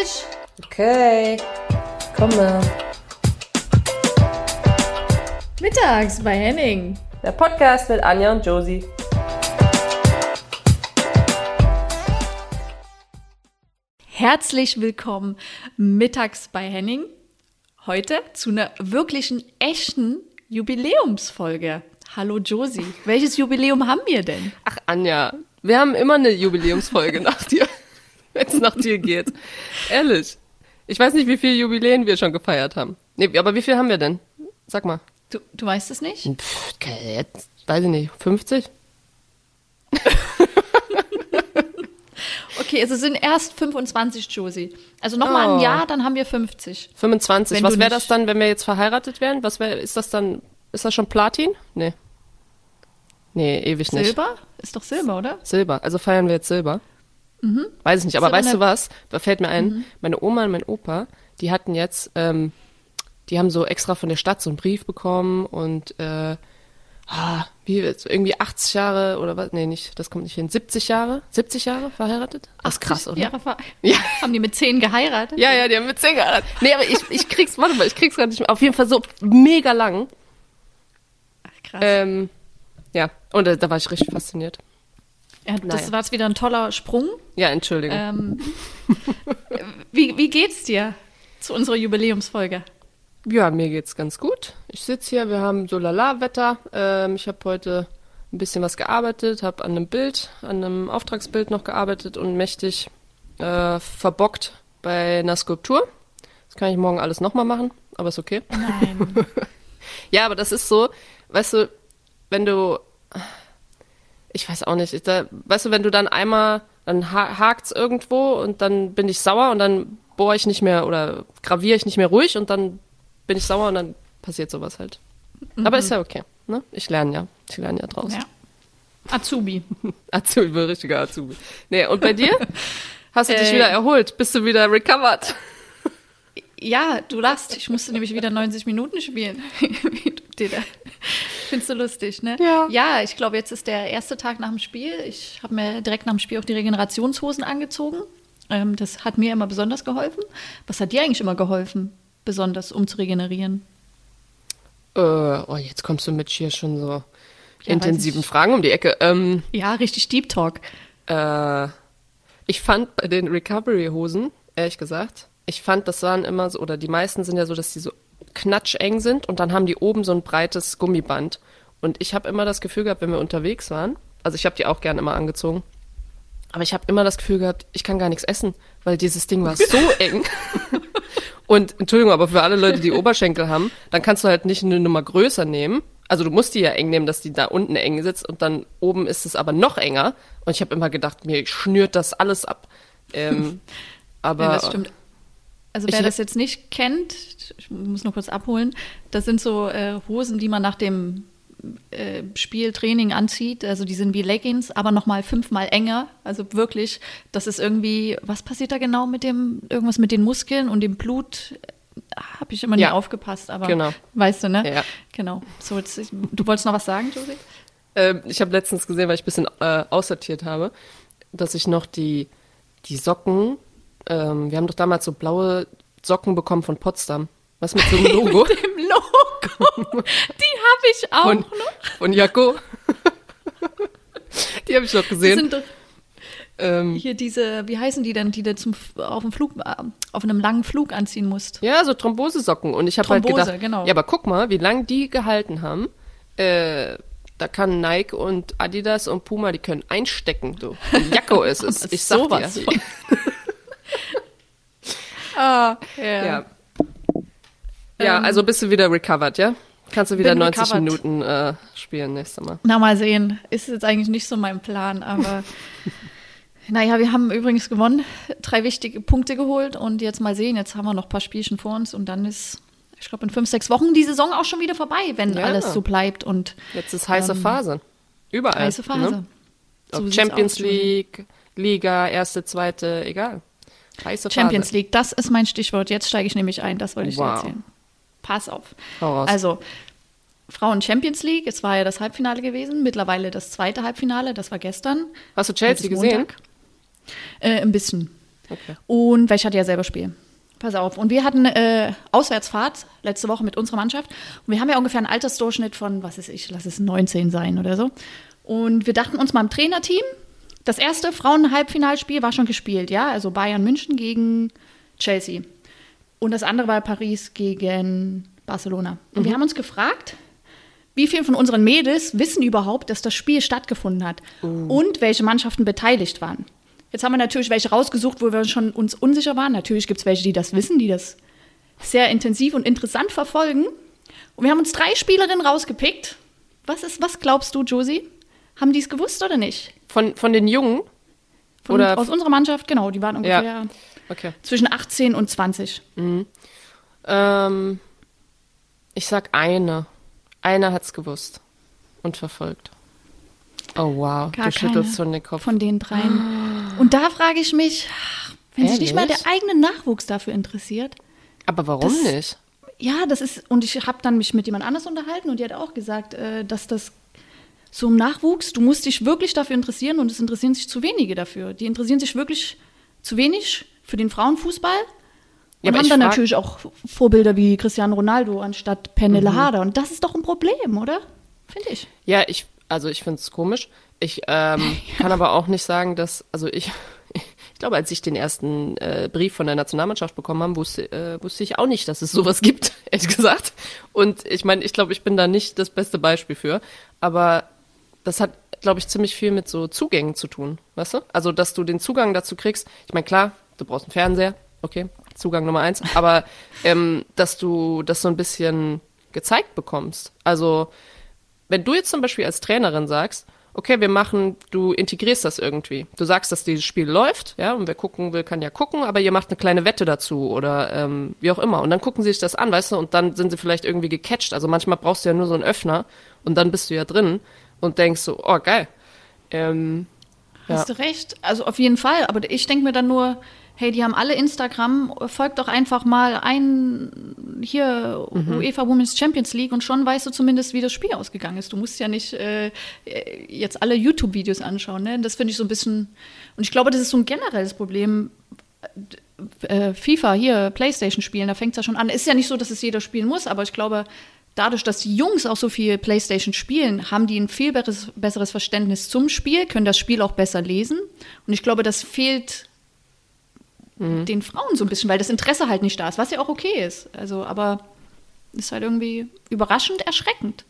Tisch! Okay, komme. Mittags bei Henning. Der Podcast mit Anja und Josie. Herzlich willkommen mittags bei Henning. Heute zu einer wirklichen, echten Jubiläumsfolge. Hallo Josie. Welches Jubiläum haben wir denn? Ach, Anja, wir haben immer eine Jubiläumsfolge nach dir, wenn es nach dir geht. Ehrlich. Ich weiß nicht, wie viele Jubiläen wir schon gefeiert haben. Nee, aber wie viel haben wir denn? Sag mal. Du, du weißt es nicht? Pff, jetzt, weiß ich nicht, 50? Okay, also es sind erst 25, Josie. Also nochmal Oh. ein Jahr, dann haben wir 50. 25. Wenn Was wäre das dann, wenn wir jetzt verheiratet wären? Was wäre, ist das dann, ist das schon Platin? Nee. Nee, ewig nicht. Silber? Ist doch Silber, oder? Silber. Also feiern wir jetzt Silber. Weiß ich nicht, aber weißt du was? Da fällt mir ein, meine Oma und mein Opa, die hatten jetzt, ähm, die haben so extra von der Stadt so einen Brief bekommen und äh, ah, wie jetzt irgendwie 80 Jahre oder was? Nee, nicht, das kommt nicht hin. 70 Jahre? 70 Jahre verheiratet? Das ist krass, oder? Jahre ver- Ja. Haben die mit 10 geheiratet? Ja, ja, die haben mit 10 geheiratet. Nee, aber ich, ich krieg's, warte mal, ich krieg's gerade nicht mehr. Auf jeden Fall so mega lang. Ach, krass. Ähm, ja, und äh, da war ich richtig fasziniert. Ja, das naja. war jetzt wieder ein toller Sprung. Ja, Entschuldigung. Ähm, wie, wie geht's dir zu unserer Jubiläumsfolge? Ja, mir geht's ganz gut. Ich sitze hier, wir haben so lala-Wetter. Ähm, ich habe heute ein bisschen was gearbeitet, habe an einem Bild, an einem Auftragsbild noch gearbeitet und mächtig äh, verbockt bei einer Skulptur. Das kann ich morgen alles nochmal machen, aber ist okay. Nein. Ja, aber das ist so, weißt du, wenn du, ich weiß auch nicht, ich, da, weißt du, wenn du dann einmal, dann ha hakt's irgendwo und dann bin ich sauer und dann bohre ich nicht mehr oder graviere ich nicht mehr ruhig und dann bin ich sauer und dann passiert sowas halt. Aber ist ja okay, ne? Ich lerne ja, ich lerne ja draus. ja. Azubi. Azubi, richtiger Azubi. Nee, und bei dir? Hast du dich Äh, wieder erholt? Bist du wieder recovered? Ja, du lachst. Ich musste nämlich wieder 90 Minuten spielen. Findest du lustig, ne? Ja. Ja, ich glaube, jetzt ist der erste Tag nach dem Spiel. Ich habe mir direkt nach dem Spiel auch die Regenerationshosen angezogen. Ähm, das hat mir immer besonders geholfen. Was hat dir eigentlich immer geholfen, besonders, um zu regenerieren? Äh, oh, jetzt kommst du mit hier schon so weiß intensiven. Fragen um die Ecke. Ähm, Ja, richtig Deep Talk. Äh, ich fand bei den Recovery-Hosen, ehrlich gesagt, ich fand, das waren immer so, oder die meisten sind ja so, dass die so knatscheng sind und dann haben die oben so ein breites Gummiband. Und ich habe immer das Gefühl gehabt, wenn wir unterwegs waren, also ich habe die auch gerne immer angezogen, aber ich habe immer das Gefühl gehabt, ich kann gar nichts essen, weil dieses Ding war so eng. Und Entschuldigung, aber für alle Leute, die Oberschenkel haben, dann kannst du halt nicht eine Nummer größer nehmen. Also du musst die ja eng nehmen, dass die da unten eng sitzt und dann oben ist es aber noch enger. Und ich habe immer gedacht, mir schnürt das alles ab. Ähm, aber ja, das stimmt. Also wer ich- das jetzt nicht kennt, ich muss nur kurz abholen, das sind so äh, Hosen, die man nach dem äh, Spieltraining anzieht. Also die sind wie Leggings, aber nochmal fünfmal enger. Also wirklich, das ist irgendwie, was passiert da genau mit dem, irgendwas mit den Muskeln und dem Blut? Habe ich immer nie Ja. aufgepasst, aber Genau. weißt du, ne? Ja. Genau. So, jetzt, du wolltest noch was sagen, Josie? Ähm, ich habe letztens gesehen, weil ich ein bisschen äh, aussortiert habe, dass ich noch die, die Socken, ähm, wir haben doch damals so blaue Socken bekommen von Potsdam. Was mit so einem Logo? Im Logo. die habe ich auch von, noch. von Jaco. die habe ich noch gesehen. sind doch Ähm, Hier diese, wie heißen die denn, die du zum, auf, dem Flug, äh, auf einem langen Flug anziehen musst? ja, so Thrombosesocken. Und ich habe halt gedacht, genau. ja, aber guck mal, wie lange die gehalten haben. Äh, da kann Nike und Adidas und Puma, die können einstecken, du. Jacko ist es. Ich sag Sowas dir. Ah, ja. Ja. Ja, Ähm, also bist du wieder recovered, ja? Kannst du wieder bin 90 recovered. Minuten äh, spielen nächstes Mal. Na, mal sehen. Ist jetzt eigentlich nicht so mein Plan, aber naja, wir haben übrigens gewonnen, drei wichtige Punkte geholt und jetzt mal sehen, jetzt haben wir noch ein paar Spielchen vor uns und dann ist, ich glaube, in fünf, sechs Wochen die Saison auch schon wieder vorbei, wenn Ja. alles so bleibt und Jetzt ist heiße Ähm, Überall. Überall. heiße Phase. Ne? So Champions aus. League, Liga, erste, zweite, egal. Heiße Champions Phase. League, das ist mein Stichwort. Jetzt steige ich nämlich ein, das wollte ich dir Wow. erzählen. Pass auf. Also, Frauen Champions League, es war ja das Halbfinale gewesen, mittlerweile das zweite Halbfinale, das war gestern. Hast du Chelsea gesehen? Äh, ein bisschen. Okay. Und weil ich hatte ja selber Spiel. Pass auf. Und wir hatten äh, Auswärtsfahrt letzte Woche mit unserer Mannschaft. Und wir haben ja ungefähr einen Altersdurchschnitt von, was ist ich, lass es 19 sein oder so. Und wir dachten uns mal im Trainerteam, das erste Frauen-Halbfinalspiel war schon gespielt, ja. Also Bayern München gegen Chelsea. Und das andere war Paris gegen Barcelona. Und wir haben uns gefragt, wie viele von unseren Mädels wissen überhaupt, dass das Spiel stattgefunden hat und welche Mannschaften beteiligt waren. Jetzt haben wir natürlich welche rausgesucht, wo wir schon uns unsicher waren. Natürlich gibt es welche, die das wissen, die das sehr intensiv und interessant verfolgen. Und wir haben uns drei Spielerinnen rausgepickt. Was ist, was glaubst du, Josie? Haben die es gewusst oder nicht? Von, von den Jungen? Von, Oder- aus unserer Mannschaft, genau, die waren ungefähr Okay. zwischen 18 und 20. Ähm, ich sag eine. Eine hat's gewusst und verfolgt. Oh wow, Gar du schüttelst schon den Kopf. Von den dreien. Und da frage ich mich, wenn sich nicht mal der eigene Nachwuchs dafür interessiert. Aber warum Das- nicht? Ja, das ist, und ich habe dann mich mit jemand anders unterhalten und die hat auch gesagt, äh, dass das so im Nachwuchs, du musst dich wirklich dafür interessieren und es interessieren sich zu wenige dafür. Die interessieren sich wirklich zu wenig für den Frauenfußball Ja, und aber haben dann natürlich auch Vorbilder wie Cristiano Ronaldo anstatt Pernille Harder. Und das ist doch ein Problem, oder? Finde ich. Ja, ich, also ich finde es komisch. Ich ähm, kann aber auch nicht sagen, dass, also ich, ich glaube, als ich den ersten äh, Brief von der Nationalmannschaft bekommen habe, wusste, äh, wusste ich auch nicht, dass es sowas gibt, ehrlich gesagt. Und ich meine, ich glaube, ich bin da nicht das beste Beispiel für. Aber das hat, glaube ich, ziemlich viel mit so Zugängen zu tun, weißt du? Also, dass du den Zugang dazu kriegst. Ich meine, klar, du brauchst einen Fernseher, okay, Zugang Nummer eins. Aber ähm, dass du das so ein bisschen gezeigt bekommst. Also, wenn du jetzt zum Beispiel als Trainerin sagst, okay, wir machen, du integrierst das irgendwie. Du sagst, dass dieses Spiel läuft, ja, und wer gucken will, kann ja gucken, aber ihr macht eine kleine Wette dazu oder ähm, wie auch immer. Und dann gucken sie sich das an, weißt du, und dann sind sie vielleicht irgendwie gecatcht. Also manchmal brauchst du ja nur so einen Öffner und dann bist du ja drin und denkst so, oh geil. Ähm, ja. Hast du recht. Also auf jeden Fall. Aber ich denke mir dann nur, hey, die haben alle Instagram, folgt doch einfach mal ein hier Mhm. UEFA Women's Champions League und schon weißt du zumindest, wie das Spiel ausgegangen ist. Du musst ja nicht äh, jetzt alle YouTube-Videos anschauen. Ne? Das finde ich so ein bisschen. Und ich glaube, das ist so ein generelles Problem. Äh, FIFA hier, Playstation spielen, da fängt es ja schon an. Ist ja nicht so, dass es jeder spielen muss, aber ich glaube, dadurch, dass die Jungs auch so viel Playstation spielen, haben die ein viel besseres, besseres Verständnis zum Spiel, können das Spiel auch besser lesen. Und ich glaube, das fehlt den Frauen so ein bisschen, weil das Interesse halt nicht da ist, was ja auch okay ist. Also, aber ist halt irgendwie überraschend erschreckend.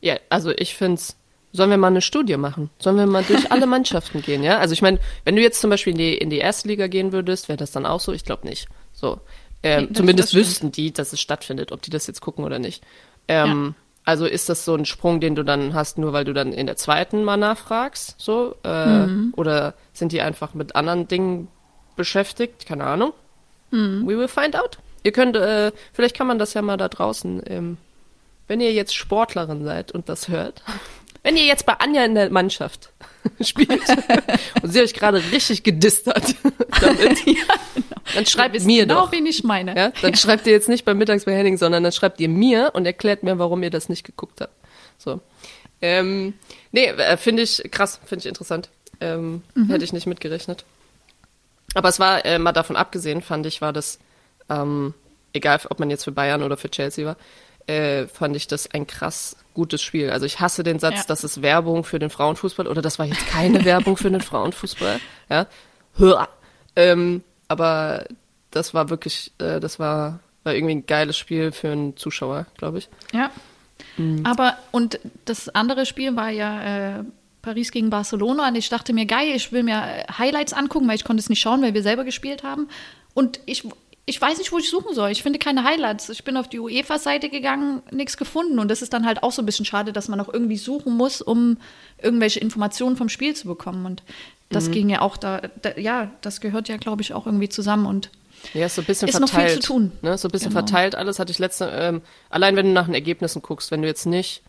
Ja, also ich find's. Sollen wir mal eine Studie machen? Sollen wir mal durch alle Mannschaften gehen, ja? Also ich meine, wenn du jetzt zum Beispiel in die, in die erste Liga gehen würdest, wäre das dann auch so? Ich glaube nicht. So. Ähm, Nee, zumindest wüssten die, dass es stattfindet, ob die das jetzt gucken oder nicht. Ähm, Also ist das so ein Sprung, den du dann hast, nur weil du dann in der zweiten mal nachfragst? So? Äh, Mhm. Oder sind die einfach mit anderen Dingen beschäftigt? Keine Ahnung. Mhm. We will find out. Ihr könnt, äh, vielleicht kann man das ja mal da draußen, ähm, wenn ihr jetzt Sportlerin seid und das hört, wenn ihr jetzt bei Anja in der Mannschaft spielt und sie euch gerade richtig gedisst hat, damit, dann schreibt Wissen mir genau, doch. wen ich meine. Ja, dann schreibt ihr jetzt nicht beim Mittags bei Henning, sondern dann schreibt ihr mir und erklärt mir, warum ihr das nicht geguckt habt. So. Ähm, nee, äh, finde ich krass, finde ich interessant. Ähm, Hätte ich nicht mitgerechnet. Aber es war, äh, mal davon abgesehen, fand ich, war das, ähm, egal ob man jetzt für Bayern oder für Chelsea war, äh, fand ich das ein krass gutes Spiel. Also ich hasse den Satz, Ja. das ist Werbung für den Frauenfußball oder das war jetzt keine Werbung für den Frauenfußball. Ja, Hör. Ähm, aber das war wirklich, äh, das war, war irgendwie ein geiles Spiel für einen Zuschauer, glaube ich. Ja. Aber, und das andere Spiel war ja äh, Paris gegen Barcelona. Und ich dachte mir, geil, ich will mir äh, Highlights angucken, weil ich konnte es nicht schauen, weil wir selber gespielt haben. Und ich, ich weiß nicht, wo ich suchen soll. Ich finde keine Highlights. Ich bin auf die UEFA-Seite gegangen, nichts gefunden. Und das ist dann halt auch so ein bisschen schade, dass man auch irgendwie suchen muss, um irgendwelche Informationen vom Spiel zu bekommen. Und das ging ja auch da, da ja, das gehört ja, glaube ich, auch irgendwie zusammen. Und Ja, ist so ein bisschen Ist noch viel verteilt. zu tun. Ne? So ein bisschen Genau. verteilt alles hatte ich letzte, ähm, allein wenn du nach den Ergebnissen guckst, wenn du jetzt nicht,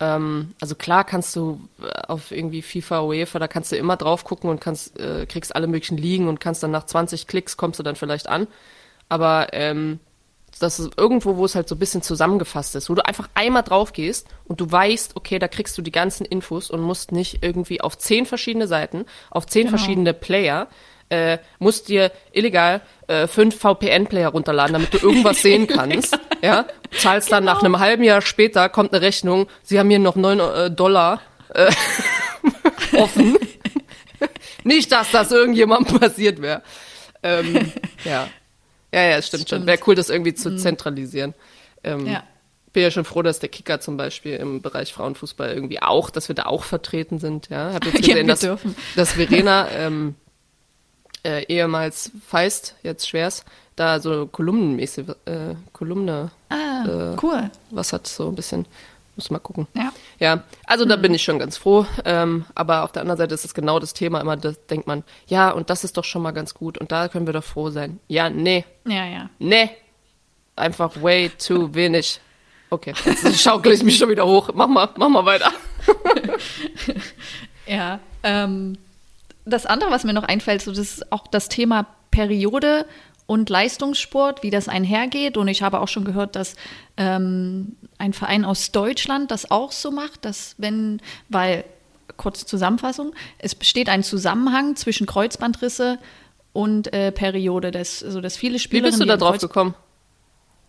ähm, also klar kannst du äh, auf irgendwie FIFA, UEFA, da kannst du immer drauf gucken und kannst, äh, kriegst alle möglichen Ligen und kannst dann nach 20 Klicks kommst du dann vielleicht an. Aber ähm, das ist irgendwo, wo es halt so ein bisschen zusammengefasst ist, wo du einfach einmal drauf gehst und du weißt, okay, da kriegst du die ganzen Infos und musst nicht irgendwie auf zehn verschiedene Seiten, auf zehn Genau. verschiedene Player äh, musst dir illegal äh, fünf VPN-Player runterladen, damit du irgendwas sehen kannst. Ja, zahlst dann nach Genau. einem halben Jahr später kommt eine Rechnung. Sie haben hier noch neun äh, Dollar äh, offen. Nicht, dass das irgendjemandem passiert wäre. Ähm, ja. Ja, ja, es stimmt, schon. Stimmt. Wäre cool, das irgendwie zu zentralisieren. Ähm, Ja. Bin ja schon froh, dass der Kicker zum Beispiel im Bereich Frauenfußball irgendwie auch, dass wir da auch vertreten sind. Ja, hab jetzt Ja, gesehen, wir dass, dürfen. dass Verena ähm, äh, ehemals Feist, jetzt Schwers, da so kolumnenmäßig, äh, Kolumne, Ah, Äh, cool. was hat so ein bisschen, muss mal gucken. Ja. Ja, also da bin ich schon ganz froh. Ähm, aber auf der anderen Seite ist es genau das Thema. Immer da denkt man, ja, und das ist doch schon mal ganz gut. Und da können wir doch froh sein. Ja, nee, Ja, ja. nee. Einfach way too wenig. Okay, jetzt schaukel ich mich schon wieder hoch. Mach mal, mach mal weiter. Ja, ähm, das andere, was mir noch einfällt, so das ist auch das Thema Periode und Leistungssport, wie das einhergeht. Und ich habe auch schon gehört, dass ähm, ein Verein aus Deutschland das auch so macht, dass wenn, weil, kurze Zusammenfassung, es besteht ein Zusammenhang zwischen Kreuzbandrisse und äh, Periode, dass, also dass viele Wie Spielerinnen. bist du da drauf Kreuz- gekommen?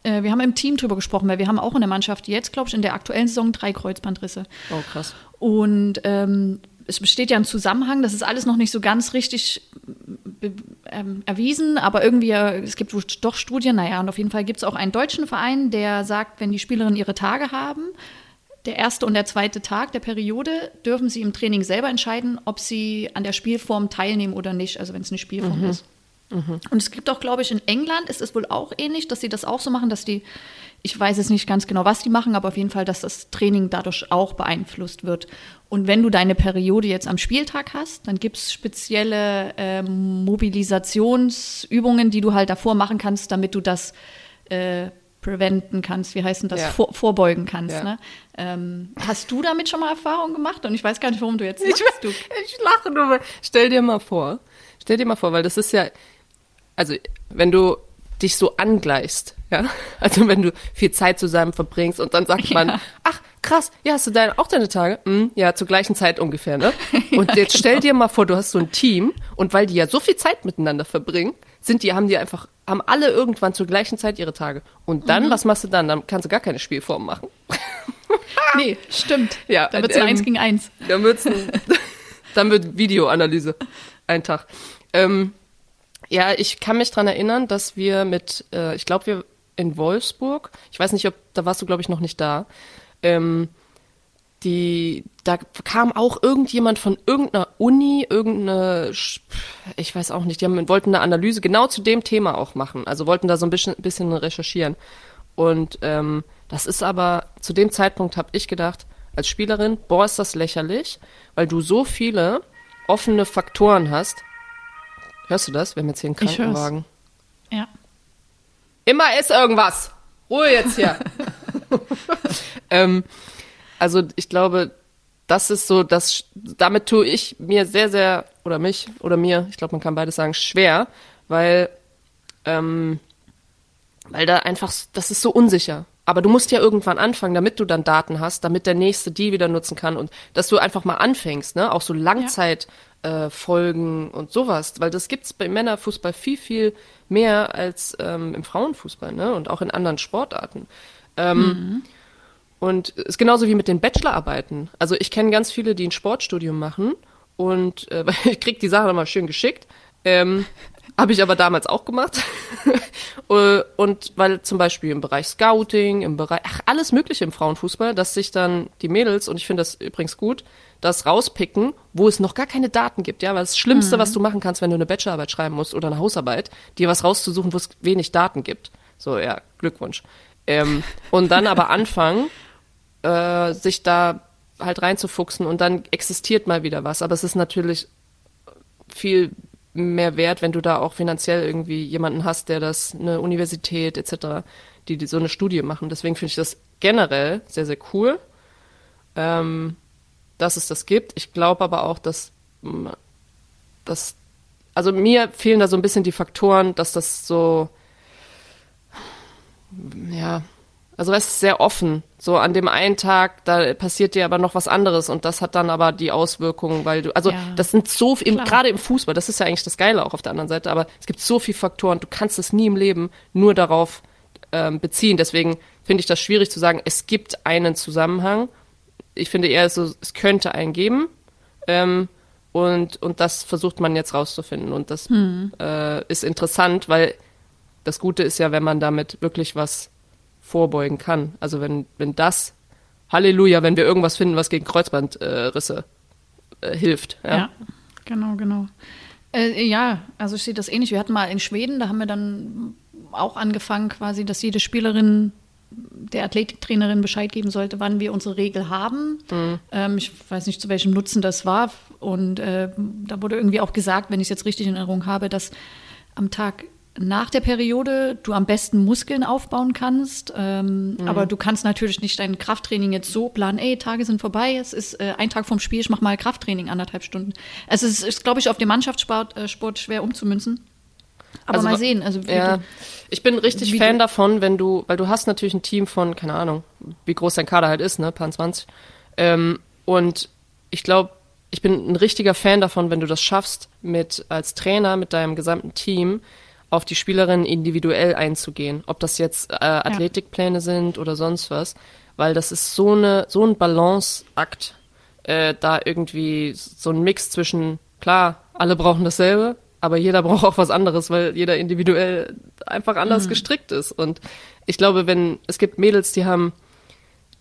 Äh, wir haben im Team drüber gesprochen, weil wir haben auch in der Mannschaft jetzt, glaube ich, in der aktuellen Saison drei Kreuzbandrisse. Oh, krass. Und ähm, es besteht ja ein Zusammenhang, das ist alles noch nicht so ganz richtig ähm, erwiesen, aber irgendwie, äh, es gibt doch Studien, naja, und auf jeden Fall gibt es auch einen deutschen Verein, der sagt, wenn die Spielerinnen ihre Tage haben, der erste und der zweite Tag der Periode, dürfen sie im Training selber entscheiden, ob sie an der Spielform teilnehmen oder nicht, also wenn es eine Spielform ist. Und es gibt auch, glaube ich, in England ist es wohl auch ähnlich, dass sie das auch so machen, dass die, ich weiß jetzt nicht ganz genau, was die machen, aber auf jeden Fall, dass das Training dadurch auch beeinflusst wird. Und wenn du deine Periode jetzt am Spieltag hast, dann gibt es spezielle ähm, Mobilisationsübungen, die du halt davor machen kannst, damit du das äh, preventen kannst. Wie heißt denn das? Ja. Vor, vorbeugen kannst. Ja. Ne? Ähm, hast du damit schon mal Erfahrung gemacht? Und ich weiß gar nicht, warum du jetzt lachst. Du. Ich lache nur. Stell dir mal vor, stell dir mal vor, weil das ist ja, also wenn du dich so angleichst, ja, also wenn du viel Zeit zusammen verbringst und dann sagt man, Ja. ach krass, ja, hast du dein, auch deine Tage? Hm, ja, zur gleichen Zeit ungefähr, ne? Und jetzt stell dir mal vor, du hast so ein Team und weil die ja so viel Zeit miteinander verbringen, sind die, haben die einfach, haben alle irgendwann zur gleichen Zeit ihre Tage. Und dann, Mhm. was machst du dann? Dann kannst du gar keine Spielform machen. Nee, stimmt. Ja, da wird es ein ähm, Eins gegen Eins. Dann wird's ein, dann wird Videoanalyse ein Tag. Ähm, ja, ich kann mich dran erinnern, dass wir mit, äh, ich glaube, wir in Wolfsburg, ich weiß nicht, ob, da warst du, glaube ich, noch nicht da, ähm, die, da kam auch irgendjemand von irgendeiner Uni, irgendeine, ich weiß auch nicht, die haben, wollten eine Analyse genau zu dem Thema auch machen, also wollten da so ein bisschen, bisschen recherchieren. Und ähm, das ist aber, zu dem Zeitpunkt habe ich gedacht, als Spielerin, boah, ist das lächerlich, weil du so viele offene Faktoren hast. Hörst du das? Wir haben jetzt hier einen. Krankenwagen. Ja. Immer ist irgendwas. Ruhe jetzt hier. ähm, also ich glaube, das ist so, das, damit tue ich mir sehr, sehr, oder mich, oder mir, ich glaube, man kann beides sagen, schwer, weil, ähm, weil da einfach, das ist so unsicher. Aber du musst ja irgendwann anfangen, damit du dann Daten hast, damit der Nächste die wieder nutzen kann und dass du einfach mal anfängst, ne? Auch so Langzeitfolgen äh, Folgen und sowas, weil das gibt's beim Männerfußball viel, viel mehr als ähm, im Frauenfußball, ne? Und auch in anderen Sportarten. Ähm, Und es ist genauso wie mit den Bachelorarbeiten. Also ich kenne ganz viele, die ein Sportstudium machen und äh, ich krieg die Sache immer schön geschickt. Ähm, Habe ich aber damals auch gemacht. Äh, und weil zum Beispiel im Bereich Scouting, im Bereich, ach, alles Mögliche im Frauenfußball, dass sich dann die Mädels, und ich finde das übrigens gut, das rauspicken, wo es noch gar keine Daten gibt, ja, weil das Schlimmste, was du machen kannst, wenn du eine Bachelorarbeit schreiben musst oder eine Hausarbeit, dir was rauszusuchen, wo es wenig Daten gibt. So, ja, Glückwunsch. Ähm, und dann aber anfangen, äh, sich da halt reinzufuchsen und dann existiert mal wieder was. Aber es ist natürlich viel mehr wert, wenn du da auch finanziell irgendwie jemanden hast, der das, eine Universität etc., die, die so eine Studie machen. Deswegen finde ich das generell sehr, sehr cool, ähm, dass es das gibt. Ich glaube aber auch, dass mm, das, also mir fehlen da so ein bisschen die Faktoren, dass das so, ja, Also es ist sehr offen. So an dem einen Tag, da passiert dir aber noch was anderes und das hat dann aber die Auswirkungen, weil du, also Ja, das sind so, klar. gerade im Fußball, das ist ja eigentlich das Geile auch auf der anderen Seite, aber es gibt so viele Faktoren, du kannst es nie im Leben nur darauf ähm, beziehen. Deswegen finde ich das schwierig zu sagen, es gibt einen Zusammenhang. Ich finde eher so, es könnte einen geben. Ähm, und, und das versucht man jetzt rauszufinden. Und das äh, ist interessant, weil das Gute ist ja, wenn man damit wirklich was vorbeugen kann. Also wenn, wenn das, Halleluja, wenn wir irgendwas finden, was gegen Kreuzbandrisse äh, hilft. Ja. Ja, genau, genau. Äh, ja, also ich sehe das ähnlich. Wir hatten mal in Schweden, da haben wir dann auch angefangen, quasi, dass jede Spielerin der Athletiktrainerin Bescheid geben sollte, wann wir unsere Regel haben. Ähm, ich weiß nicht, zu welchem Nutzen das war. Und äh, da wurde irgendwie auch gesagt, wenn ich es jetzt richtig in Erinnerung habe, dass am Tag nach der Periode du am besten Muskeln aufbauen kannst. Ähm, Aber du kannst natürlich nicht dein Krafttraining jetzt so planen, ey, Tage sind vorbei, es ist äh, ein Tag vom Spiel, ich mache mal Krafttraining anderthalb Stunden. Also es ist, glaube ich, auf dem Mannschaftssport äh, schwer umzumünzen. Aber Also mal sehen. Also Ja, du- ich bin richtig Fan du- davon, wenn du, weil du hast natürlich ein Team von, keine Ahnung, wie groß dein Kader halt ist, ne, paar 20. Ähm, und ich glaube, ich bin ein richtiger Fan davon, wenn du das schaffst, mit als Trainer mit deinem gesamten Team auf die Spielerin individuell einzugehen. Ob das jetzt äh, Athletikpläne sind oder sonst was, weil das ist so eine so ein Balanceakt, äh, da irgendwie so ein Mix zwischen klar, alle brauchen dasselbe, aber jeder braucht auch was anderes, weil jeder individuell einfach anders gestrickt ist. Und ich glaube, wenn es gibt Mädels, die haben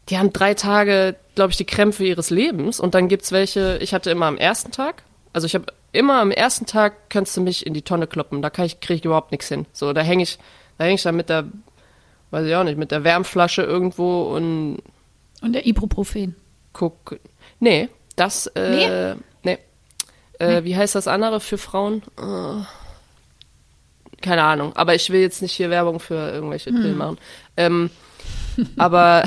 die haben drei Tage, glaube ich, die Krämpfe ihres Lebens und dann gibt's welche, ich hatte immer am ersten Tag, also ich habe immer am ersten Tag kannst du mich in die Tonne kloppen, da kann ich, kriege ich überhaupt nichts hin. So, da hänge ich, da hänge ich dann mit der, weiß ich auch nicht, mit der Wärmflasche irgendwo und Und der Ibuprofen. guck. Nee, das, äh, nee. Äh, Wie heißt das andere für Frauen? Äh, keine Ahnung, aber ich will jetzt nicht hier Werbung für irgendwelche Pillen machen. Ähm, aber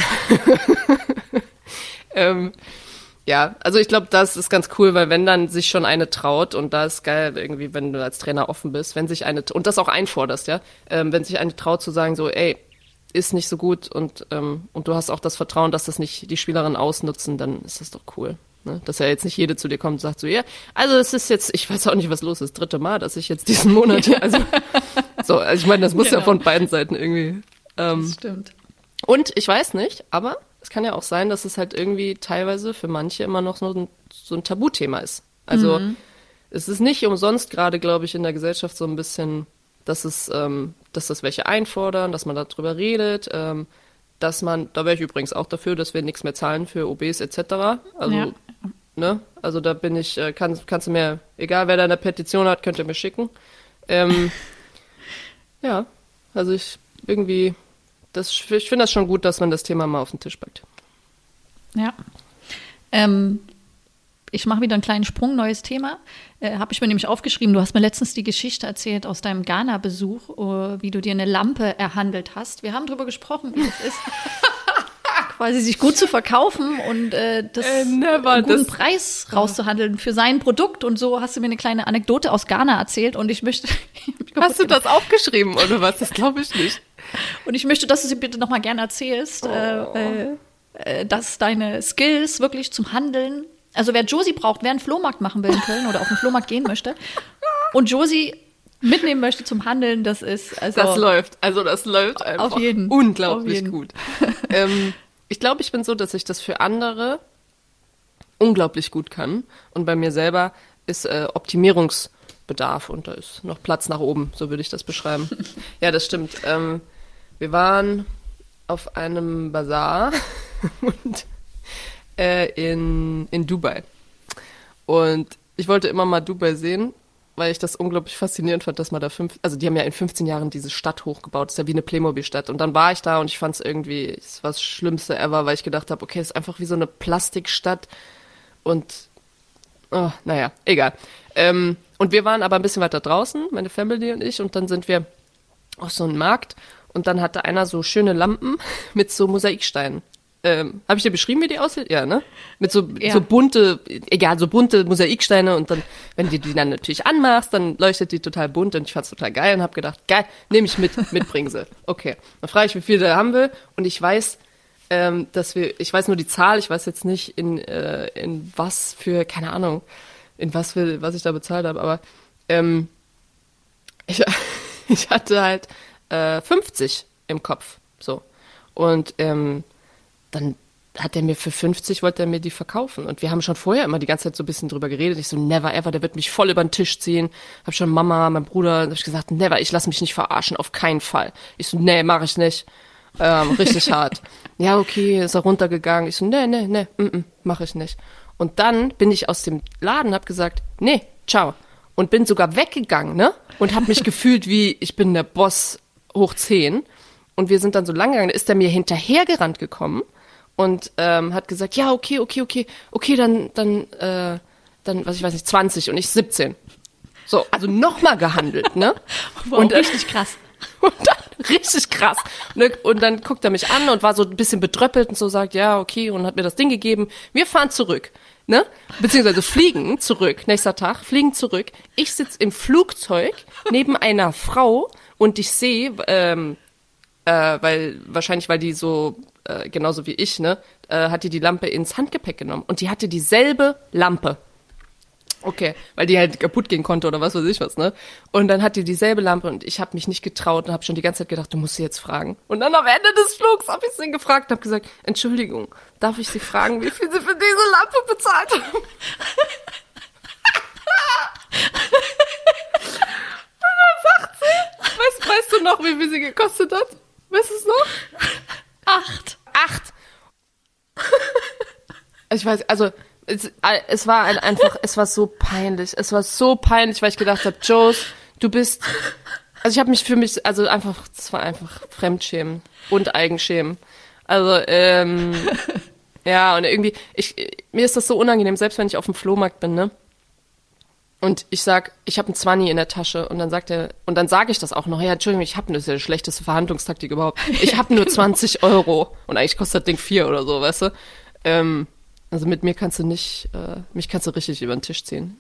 ähm, ja, also ich glaube, das ist ganz cool, weil wenn dann sich schon eine traut und da ist geil irgendwie, wenn du als Trainer offen bist, wenn sich eine und das auch einforderst, ja, ähm, wenn sich eine traut zu sagen so, ey, ist nicht so gut und ähm, und du hast auch das Vertrauen, dass das nicht die Spielerinnen ausnutzen, dann ist das doch cool. Ne? Dass ja jetzt nicht jede zu dir kommt und sagt so, ja, also es ist jetzt, ich weiß auch nicht, was los ist, dritte Mal, dass ich jetzt diesen Monat hier, also so, also ich meine, das muss ja Genau. von beiden Seiten irgendwie. Ähm, Das stimmt. und ich weiß nicht, aber es kann ja auch sein, dass es halt irgendwie teilweise für manche immer noch so ein, so ein Tabuthema ist. Also es ist nicht umsonst gerade, glaube ich, in der Gesellschaft so ein bisschen, dass es, ähm, dass das welche einfordern, dass man darüber redet, ähm, dass man, da wäre ich übrigens auch dafür, dass wir nichts mehr zahlen für OBs etc. Also, Ja. Ne? Also da bin ich, äh, kann, kannst du mir, egal wer da eine Petition hat, könnt ihr mir schicken. Ähm, ja, also ich irgendwie, das, ich finde das schon gut, dass man das Thema mal auf den Tisch packt. Ja. Ähm, ich mache wieder einen kleinen Sprung, neues Thema. Äh, Habe ich mir nämlich aufgeschrieben. Du hast mir letztens die Geschichte erzählt aus deinem Ghana-Besuch, äh, wie du dir eine Lampe erhandelt hast. Wir haben darüber gesprochen, wie es ist, quasi sich gut zu verkaufen und äh, das Äh, einen guten das- Preis rauszuhandeln für sein Produkt. Und so hast du mir eine kleine Anekdote aus Ghana erzählt und ich möchte. Hast du das aufgeschrieben oder was? Das glaube ich nicht. Und ich möchte, dass du sie bitte noch mal gerne erzählst, äh, äh, äh, dass deine Skills wirklich zum Handeln, also wer Josie braucht, wer einen Flohmarkt machen will in Köln oder auf den Flohmarkt gehen möchte und Josie mitnehmen möchte zum Handeln, das ist also Das läuft. Also das läuft einfach Auf jeden. unglaublich Auf jeden. gut. ähm, ich glaube, ich bin so, dass ich das für andere unglaublich gut kann. Und bei mir selber ist äh, Optimierungsbedarf und da ist noch Platz nach oben, so würde ich das beschreiben. ja, das stimmt. Ähm, wir waren auf einem Bazar und, äh, in, in Dubai. Und ich wollte immer mal Dubai sehen, weil ich das unglaublich faszinierend fand, dass man da fünf, also die haben ja in 15 Jahren diese Stadt hochgebaut, das ist ja wie eine Playmobil-Stadt. Und dann war ich da und ich fand es irgendwie, es war das Schlimmste ever, weil ich gedacht habe, okay, es ist einfach wie so eine Plastikstadt und, oh, naja, egal. Ähm, und wir waren aber ein bisschen weiter draußen, meine Family und ich, und dann sind wir auf so einen Markt und dann hatte einer so schöne Lampen mit so Mosaiksteinen. Ähm, Habe ich dir beschrieben, wie die aussieht? Ja, ne? Mit so, Ja. so bunte, egal, so bunte Mosaiksteine und dann, wenn du die dann natürlich anmachst, dann leuchtet die total bunt und ich fand's total geil und habe gedacht, geil, nehme ich mit, mitbringen sie. Okay. Dann frage ich, wie viel der haben will und ich weiß, ähm, dass wir, ich weiß nur die Zahl, ich weiß jetzt nicht in, äh, in was für, keine Ahnung, in was für, was ich da bezahlt habe, aber ähm, ich, ich hatte halt äh, 50 im Kopf, so. Und ähm, dann hat er mir für 50, wollte er mir die verkaufen. Und wir haben schon vorher immer die ganze Zeit so ein bisschen drüber geredet. Ich so, never ever, der wird mich voll über den Tisch ziehen. Hab schon Mama, mein Bruder, hab ich gesagt, never, ich lass mich nicht verarschen, auf keinen Fall. Ich so, nee, mach ich nicht. Ähm, richtig hart. Ja, okay, ist er runtergegangen. Ich so, nee, nee, nee, mm, mm, mach ich nicht. Und dann bin ich aus dem Laden, hab gesagt, nee, ciao. Und bin sogar weggegangen, ne? Und hab mich gefühlt wie, ich bin der Boss hoch 10. Und wir sind dann so lang gegangen, da ist er mir hinterhergerannt gekommen und ähm, hat gesagt, ja, okay, okay, okay, okay, dann, dann, äh, dann, was ich weiß nicht, 20 und ich 17. So, also nochmal gehandelt, ne? Wow, und, äh, richtig krass. und dann, richtig krass. Und, dann- und dann guckt er mich an und war so ein bisschen bedröppelt und so sagt, ja, okay, und hat mir das Ding gegeben. Wir fahren zurück, ne? Beziehungsweise fliegen zurück, nächster Tag, fliegen zurück. Ich sitz im Flugzeug neben einer Frau und ich sehe, ähm, äh, weil wahrscheinlich, weil die so äh, genauso wie ich, ne, äh, hat die die Lampe ins Handgepäck genommen und die hatte dieselbe Lampe. Okay, weil die halt kaputt gehen konnte oder was weiß ich was, ne? Und dann hat die dieselbe Lampe und ich habe mich nicht getraut und habe schon die ganze Zeit gedacht, du musst sie jetzt fragen. Und dann am Ende des Flugs habe ich sie gefragt und habe gesagt, Entschuldigung, darf ich Sie fragen, wie viel Sie für diese Lampe bezahlt haben? und dann sagt sie, weißt, weißt du noch, wie viel sie gekostet hat? Weißt du es noch? Ich weiß, also es, es war ein, einfach, es war so peinlich. Es war so peinlich, weil ich gedacht habe, Joes, du bist. Also ich habe mich für mich, also einfach, es war einfach Fremdschämen und Eigenschämen. Also ähm, ja und irgendwie, ich mir ist das so unangenehm, selbst wenn ich auf dem Flohmarkt bin, ne? Und ich sag, ich habe einen Zwanni in der Tasche und dann sagt er, und dann sage ich das auch noch, ja, Entschuldigung, ich habe das ist ja die schlechteste Verhandlungstaktik überhaupt. Ich habe nur 20 Euro und eigentlich kostet das Ding vier oder so, weißt du? Ähm, also mit mir kannst du nicht, äh, mich kannst du richtig über den Tisch ziehen.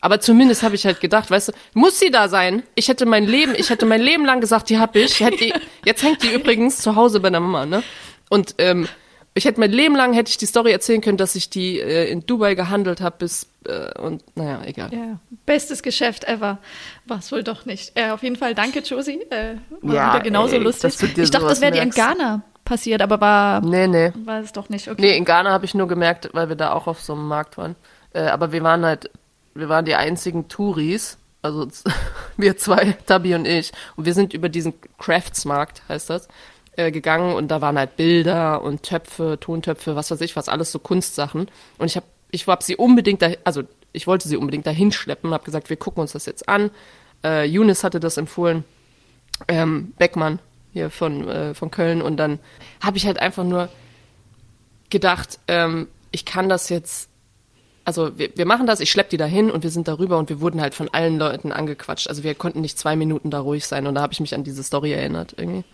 Aber zumindest habe ich halt gedacht, weißt du, muss sie da sein? Ich hätte mein Leben, ich hätte mein Leben lang gesagt, die hab ich. Hätte die, jetzt hängt die übrigens zu Hause bei der Mama, ne? Und ähm, ich hätte mein Leben lang hätte ich die Story erzählen können, dass ich die äh, in Dubai gehandelt habe bis äh, und naja, egal. Ja, bestes Geschäft ever. War es wohl doch nicht. Äh, auf jeden Fall danke, Josie. Äh, war Ja, wieder genauso ey, lustig. Ich dachte, das wäre dir in. Ghana passiert, aber war, Nee, nee. war es doch nicht. Okay. Nee, in Ghana habe ich nur gemerkt, weil wir da auch auf so einem Markt waren. Äh, aber wir waren halt, wir waren die einzigen Touris, also wir zwei, Tabi und ich. Und wir sind über diesen Craftsmarkt, heißt das, äh, gegangen und da waren halt Bilder und Töpfe, Tontöpfe, was weiß ich, was alles so Kunstsachen. Und ich habe ich hab sie unbedingt da, also ich wollte sie unbedingt dahin schleppen, habe gesagt, wir gucken uns das jetzt an. Äh, Younes hatte das empfohlen, ähm, Beckmann hier von, äh, von Köln und dann habe ich halt einfach nur gedacht, ähm, ich kann das jetzt, also wir, wir machen das, ich schlepp die da hin und wir sind darüber und wir wurden halt von allen Leuten angequatscht. Also wir konnten nicht zwei Minuten da ruhig sein und da habe ich mich an diese Story erinnert irgendwie.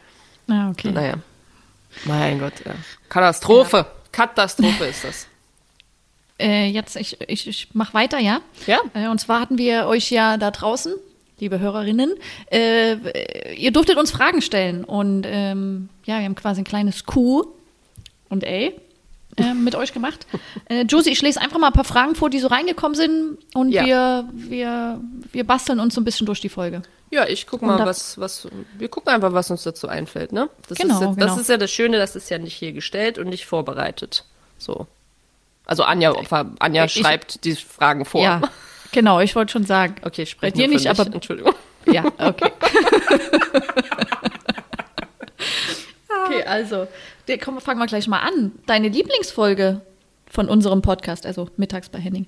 Ah, okay. Naja. Mein Gott, ja. Katastrophe. Katastrophe ist das. Äh, jetzt, ich, ich, ich mache weiter, ja? Ja. Äh, und zwar hatten wir euch ja da draußen, liebe Hörerinnen, äh, ihr durftet uns Fragen stellen. Und ähm, ja, wir haben quasi ein kleines Q und A äh, mit euch gemacht. Äh, Josie, ich lese einfach mal ein paar Fragen vor, die so reingekommen sind. Und Ja. wir, wir, wir basteln uns so ein bisschen durch die Folge. Ja, ich guck mal, was, was, wir gucken einfach, was uns dazu einfällt, ne? Das Genau, ist, jetzt, genau. das ist ja das Schöne, das ist ja nicht hier gestellt und nicht vorbereitet. So. Also Anja, Anja Ich- schreibt die Fragen vor. Ja, genau, ich wollte schon sagen. Okay, ich Bei spreche dir nicht, aber Entschuldigung. Ja, okay. okay, also, komm, fangen wir gleich mal an. Deine Lieblingsfolge von unserem Podcast, also mittags bei Henning.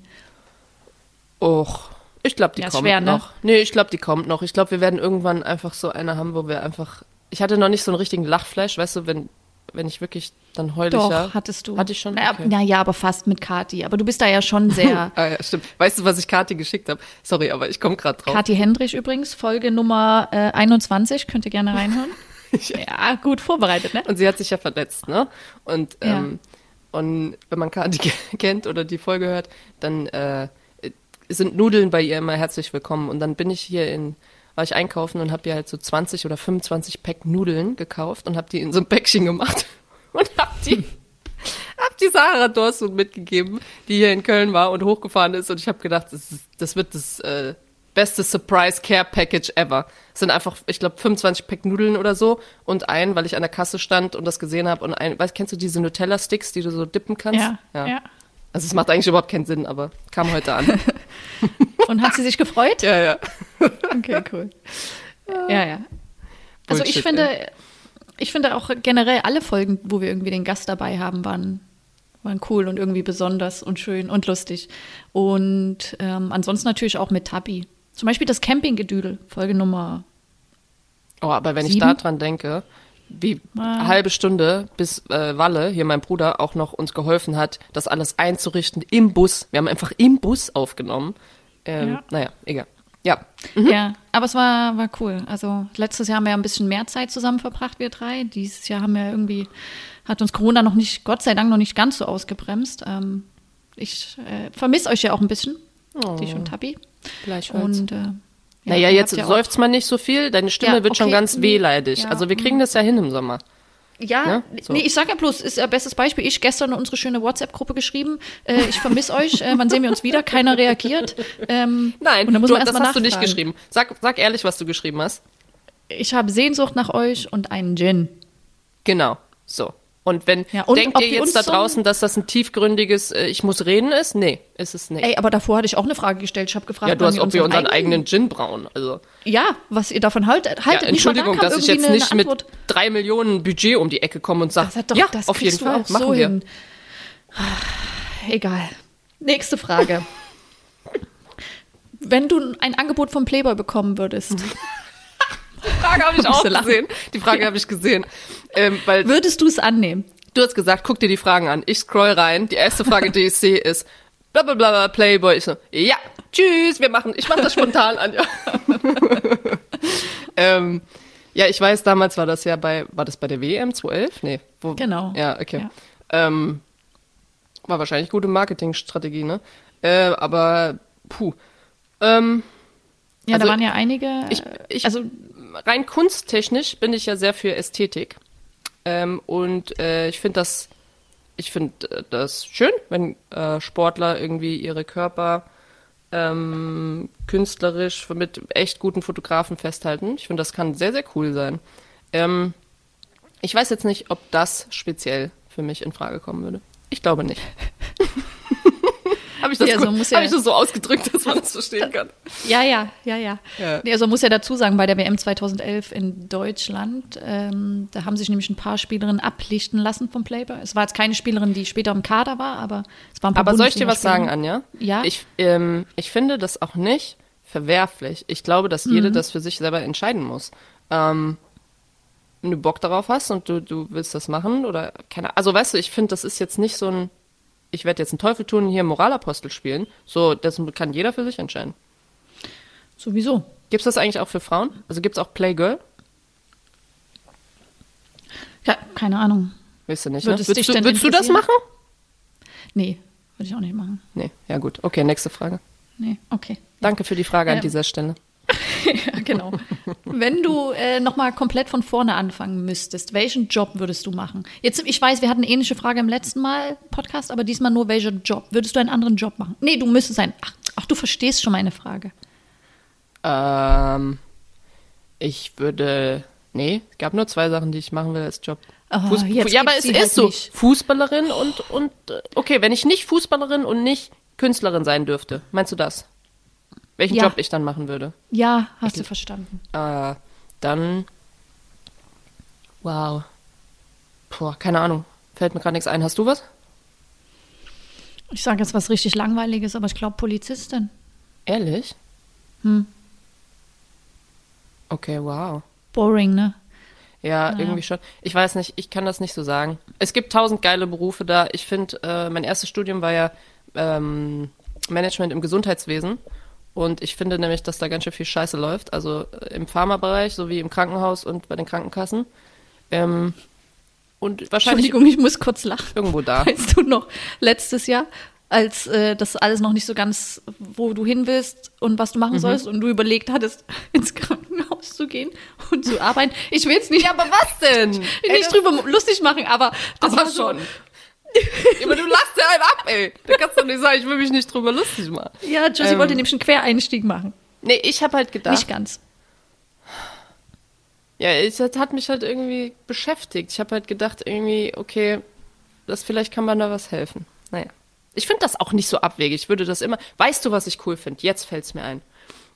Och, ich glaube, die Ja, kommt schwer, ne? noch. Nee, ich glaube, die kommt noch. Ich glaube, wir werden irgendwann einfach so eine haben, wo wir einfach. Ich hatte noch nicht so einen richtigen Lachfleisch, weißt du, wenn, wenn ich wirklich dann heul Doch, ja. hattest du. Hatte ich schon? Naja, Okay. naja, aber fast mit Kati. Aber du bist da ja schon sehr. Ah, ja, stimmt. Weißt du, was ich Kathi geschickt habe? Sorry, aber ich komme gerade drauf. Kathi Hendrich übrigens, Folge Nummer äh, 21, könnt ihr gerne reinhören. ja, gut vorbereitet, ne? Und sie hat sich ja verletzt, ne? Und, Ja. ähm, und wenn man Kati kennt oder die Folge hört, dann äh, sind Nudeln bei ihr immer herzlich willkommen. Und dann bin ich hier in, war ich einkaufen und habe ihr halt so 20 oder 25 Pack Nudeln gekauft und habe die in so ein Päckchen gemacht und habe die, hab die Sarah Dorsun mitgegeben, die hier in Köln war und hochgefahren ist. Und ich habe gedacht, das, ist, das wird das äh, beste Surprise Care Package ever. Es sind einfach, ich glaube, 25 Pack Nudeln oder so und ein, weil ich an der Kasse stand und das gesehen habe und ein, weißt, kennst du diese Nutella Sticks, die du so dippen kannst? Ja, ja. Also es macht eigentlich überhaupt keinen Sinn, aber kam heute an. Und hat sie sich gefreut? ja, ja. Okay, cool. Ja, ja. Also ich Bullshit, finde, ich finde auch generell alle Folgen, wo wir irgendwie den Gast dabei haben, waren, waren cool und irgendwie besonders und schön und lustig. Und ähm, ansonsten natürlich auch mit Tabi. Zum Beispiel das Campinggedüdel, Folge Nummer. Oh, aber wenn ich Sieben? da dran denke, wie eine halbe Stunde, bis äh, Walle, hier mein Bruder, auch noch uns geholfen hat, das alles einzurichten im Bus. Wir haben einfach im Bus aufgenommen. Ähm, Ja. Naja, egal. Ja, Ja, aber es war, war cool. Also letztes Jahr haben wir ein bisschen mehr Zeit zusammen verbracht, wir drei. Dieses Jahr haben wir irgendwie, hat uns Corona noch nicht, Gott sei Dank noch nicht ganz so ausgebremst. Ähm, ich äh, vermisse euch ja auch ein bisschen, dich und Tabi. gleichfalls. Und äh, ja, naja, jetzt ja seufzt man nicht so viel, deine Stimme Ja, wird schon okay. ganz Mhm. wehleidig. Ja, Also wir kriegen das ja hin im Sommer. Ja, Ne? So. nee, ich sag ja bloß, ist ja bestes Beispiel. Ich gestern in unsere schöne WhatsApp-Gruppe geschrieben, äh, ich vermisse euch, äh, wann sehen wir uns wieder? Keiner reagiert. Ähm, Nein, und dann muss du, man das hast du nicht nachfragen. geschrieben. Sag, sag ehrlich, was du geschrieben hast. Ich habe Sehnsucht nach euch und einen Gin. Genau, so. Und wenn, Ja, und denkt ihr wir jetzt da draußen, dass das ein tiefgründiges äh, Ich muss reden ist? Nee, ist es nicht. Ey, aber davor hatte ich auch eine Frage gestellt. Ich habe gefragt, ja, du hast, ob wir unseren eigenen eigenen Gin brauen. Also, Ja, was ihr davon haltet. ja, haltet da Entschuldigung, dass ich jetzt nicht mit drei Millionen Budget um die Ecke komme und sage, Das hat doch, ja, das auf jeden Fall, auch machen so wir. hin. Egal. Nächste Frage. Wenn du ein Angebot vom Playboy bekommen würdest, Die Frage habe ich auch gesehen. Die Frage habe ich gesehen. Ähm, weil würdest du es annehmen? du hast gesagt, guck dir die Fragen an. Ich scroll rein. Die erste Frage, die ich sehe, ist bla bla bla Playboy. Ich so, ja, tschüss, wir machen, ich mache das spontan an. Ja. ähm, ja, ich weiß, damals war das ja bei, war das bei der WM 2011? Nee. Wo, Genau. Ja, okay. Ja. Ähm, war wahrscheinlich gute Marketingstrategie, ne? Äh, aber, puh. Ähm, Ja, Also, da waren ja einige. ich, äh, ich, also rein kunsttechnisch bin ich ja sehr für Ästhetik. Ähm, und äh, ich finde das, ich finde äh, das schön, wenn äh, Sportler irgendwie ihre Körper ähm, künstlerisch mit echt guten Fotografen festhalten. Ich finde, das kann sehr, sehr cool sein. Ähm, ich weiß jetzt nicht, ob das speziell für mich in Frage kommen würde. Ich glaube nicht. Habe ich, das Ja, so gut- ja- ich das so ausgedrückt, dass man das verstehen kann? Ja, ja, ja, ja. Ja. Nee, also muss ja dazu sagen, bei der WM 2011 in Deutschland, ähm, da haben sich nämlich ein paar Spielerinnen ablichten lassen vom Playboy. Es war jetzt keine Spielerin, die später im Kader war, aber es waren ein paar Aber soll ich dir was sagen. Anja? Ja. Ich, ähm, ich finde das auch nicht verwerflich. Ich glaube, dass Mhm. jede das für sich selber entscheiden muss. Ähm, wenn du Bock darauf hast und du, du willst das machen oder keine Also weißt du, ich finde, das ist jetzt nicht so ein, ich werde jetzt einen Teufel tun und hier Moralapostel spielen. So, das kann jeder für sich entscheiden. Sowieso. Gibt's das eigentlich auch für Frauen? Also gibt's auch Playgirl? Ja, keine Ahnung. Weißt du nicht, Würdest ne? Würdest, du, würdest du das machen? Nee, würde ich auch nicht machen. Nee, ja gut. Okay, nächste Frage. Nee, okay. Danke für die Frage an Ähm, dieser Stelle. Ja, genau. Wenn du äh, nochmal komplett von vorne anfangen müsstest, welchen Job würdest du machen? Jetzt, ich weiß, wir hatten eine ähnliche Frage im letzten Mal Podcast, aber diesmal nur welcher Job? Würdest du einen anderen Job machen? Nee, du müsstest ein. Ach, ach du verstehst schon meine Frage. Ähm, ich würde. Nee, es gab nur zwei Sachen, die ich machen will als Job. Oh, jetzt ja, aber es ist halt so. nicht. Fußballerin und, und. äh, Okay, wenn ich nicht Fußballerin und nicht Künstlerin sein dürfte, meinst du das? Welchen Ja. Job ich dann machen würde? Ja, hast du verstanden. Äh, dann. Wow. Boah, keine Ahnung. Fällt mir gerade nichts ein. Hast du was? Ich sage jetzt was richtig Langweiliges, aber ich glaube Polizistin. Ehrlich? Hm. Okay, wow. Boring, ne? Ja, Naja. irgendwie schon. Ich weiß nicht, ich kann das nicht so sagen. Es gibt tausend geile Berufe da. Ich finde, äh, mein erstes Studium war ja ähm, Management im Gesundheitswesen. Und ich finde nämlich, dass da ganz schön viel Scheiße läuft. Also äh, im Pharmabereich sowie im Krankenhaus und bei den Krankenkassen. Ähm, und wahrscheinlich Entschuldigung, ich muss kurz lachen. irgendwo da. Weißt du noch, letztes Jahr, als äh, das alles noch nicht so ganz, wo du hin willst und was du machen Mhm. sollst und du überlegt hattest, ins Krankenhaus zu gehen und zu arbeiten. Ich will es nicht, Ja, aber was denn? Ey, nicht das- drüber lustig machen, aber das aber war so, schon. Ja, aber du lachst ja einen ab, ey. Du kannst doch nicht sagen, ich will mich nicht drüber lustig machen. Ja, Josie Ähm, wollte nämlich einen Quereinstieg machen. Nee, ich habe halt gedacht. Nicht ganz. Ja, es hat mich halt irgendwie beschäftigt. Ich habe halt gedacht, irgendwie, okay, das vielleicht kann man da was helfen. Naja. Ich finde das auch nicht so abwegig. Ich würde das immer. Weißt du, was ich cool finde? Jetzt fällt es mir ein.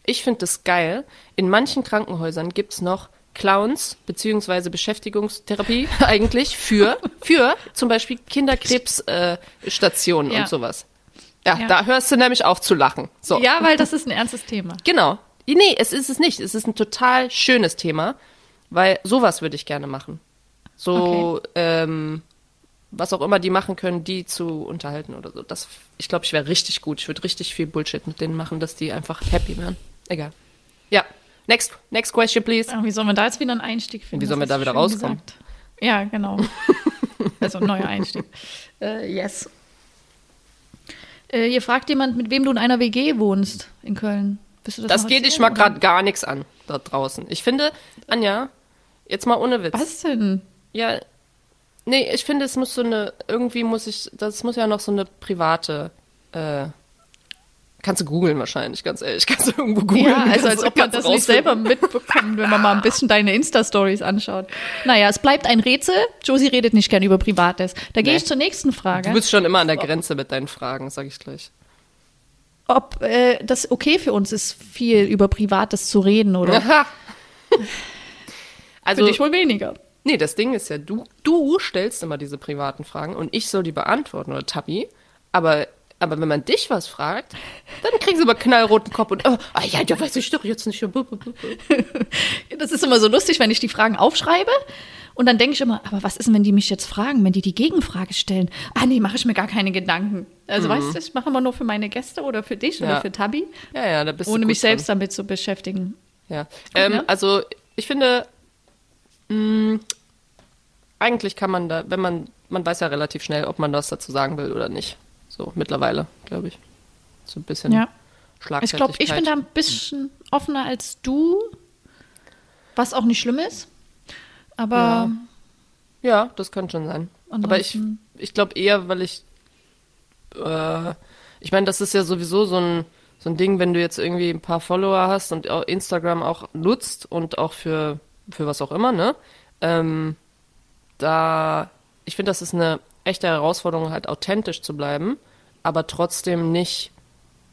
Ich finde das geil. In manchen Krankenhäusern gibt's noch Clowns beziehungsweise Beschäftigungstherapie eigentlich für, für zum Beispiel Kinderkrebsstationen äh, Ja. und sowas. Ja, Ja. da hörst du nämlich auf zu lachen. So. Ja, weil das ist ein ernstes Thema. Genau. Nee, es ist es nicht. Es ist ein total schönes Thema, weil sowas würde ich gerne machen. So, ähm, was auch immer die machen können, die zu unterhalten oder so. Das, ich glaube, ich wäre richtig gut. Ich würde richtig viel Bullshit mit denen machen, dass die einfach happy wären. Egal. Ja. Next, next question, please. Ah, Wie soll man da jetzt wieder einen Einstieg finden? Wie sollen wir da wieder rauskommen? gesagt. Ja, genau. also ein neuer Einstieg. Äh, yes. Äh, hier fragt jemand, mit wem du in einer WG wohnst in Köln. Willst du das Das geht dich mal gerade gar nichts an, da draußen. Ich finde, Anja, jetzt mal ohne Witz. Was denn? Ja, nee, ich finde, es muss so eine, irgendwie muss ich, das muss ja noch so eine private, äh, kannst du googeln wahrscheinlich, ganz ehrlich, kannst du irgendwo googeln. Ja, also als ob man das nicht selber mitbekommt, wenn man mal ein bisschen deine Insta-Stories anschaut. Naja, es bleibt ein Rätsel. Josie redet nicht gern über Privates. Da gehe Nee. ich zur nächsten Frage. Du bist schon immer an der Grenze mit deinen Fragen, sag ich gleich. ob äh, das okay für uns ist, viel über Privates zu reden oder also, Also, für dich wohl weniger. nee, das Ding ist ja, du, du stellst immer diese privaten Fragen und ich soll die beantworten oder Tabi, aber aber wenn man dich was fragt, dann kriegen sie immer knallroten Kopf und, oh, ah ja, ja, weiß ich doch jetzt nicht. Das ist immer so lustig, wenn ich die Fragen aufschreibe und dann denke ich immer, aber was ist denn, wenn die mich jetzt fragen, wenn die die Gegenfrage stellen? Ah nee, mache ich mir gar keine Gedanken. Also weißt du, ich mache immer nur für meine Gäste oder für dich Ja. oder für Tabi, Ja, ja, da bist du ohne mich drin. selbst damit zu beschäftigen. Ja. Ähm. Also ich finde, mh, eigentlich kann man da, wenn man, man weiß ja relativ schnell, ob man das dazu sagen will oder nicht. So mittlerweile, glaube ich. So ein bisschen Ja. Ich glaube, ich bin da ein bisschen offener als du, was auch nicht schlimm ist. Aber Ja. Ja, das kann schon sein. Aber ich, ich glaube eher, weil ich, äh, ich meine, das ist ja sowieso so ein, so ein Ding, wenn du jetzt irgendwie ein paar Follower hast und auch Instagram auch nutzt und auch für, für was auch immer, ne? Ähm, da, ich finde, das ist eine echte Herausforderung, halt authentisch zu bleiben, aber trotzdem nicht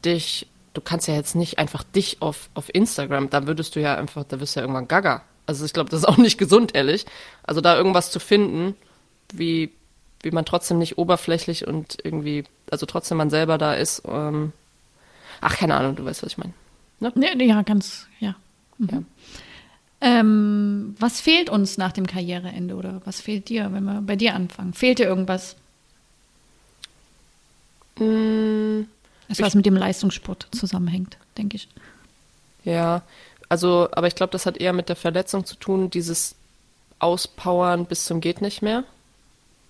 dich, du kannst ja jetzt nicht einfach dich auf, auf Instagram, da würdest du ja einfach, da wirst du ja irgendwann gaga. Also ich glaube, das ist auch nicht gesund, ehrlich. Also da irgendwas zu finden, wie, wie man trotzdem nicht oberflächlich und irgendwie, also trotzdem man selber da ist. Ähm, ach, keine Ahnung, du weißt, was ich meine. Nee, nee, ja, ganz, ja. Mhm. Ja. Ähm, was fehlt uns nach dem Karriereende oder was fehlt dir, wenn wir bei dir anfangen? Fehlt dir irgendwas? Mm, Das, was mit dem Leistungssport zusammenhängt, denke ich. Ja, also, aber ich glaube, das hat eher mit der Verletzung zu tun, dieses Auspowern bis zum geht nicht mehr.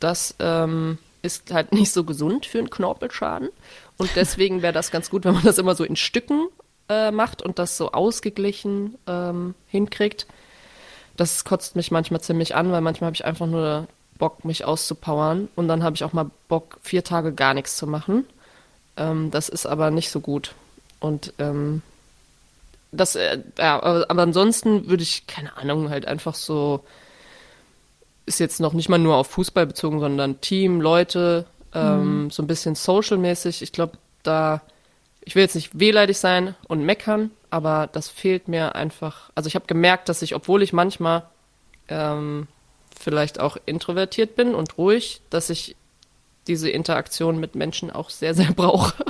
Das ähm, ist halt nicht so gesund für einen Knorpelschaden. Und deswegen wäre das ganz gut, wenn man das immer so in Stücken äh, macht und das so ausgeglichen ähm, hinkriegt. Das kotzt mich manchmal ziemlich an, weil manchmal habe ich einfach nur Bock, mich auszupowern. Und dann habe ich auch mal Bock, vier Tage gar nichts zu machen. Ähm, das ist aber nicht so gut. Und ähm, das, äh, ja, aber, ansonsten würde ich, keine Ahnung, halt einfach so, ist jetzt noch nicht mal nur auf Fußball bezogen, sondern Team, Leute, ähm, so ein bisschen social-mäßig. Ich glaube, da, ich will jetzt nicht wehleidig sein und meckern, aber das fehlt mir einfach. Also ich habe gemerkt, dass ich, obwohl ich manchmal ähm, vielleicht auch introvertiert bin und ruhig, dass ich diese Interaktion mit Menschen auch sehr, sehr brauche.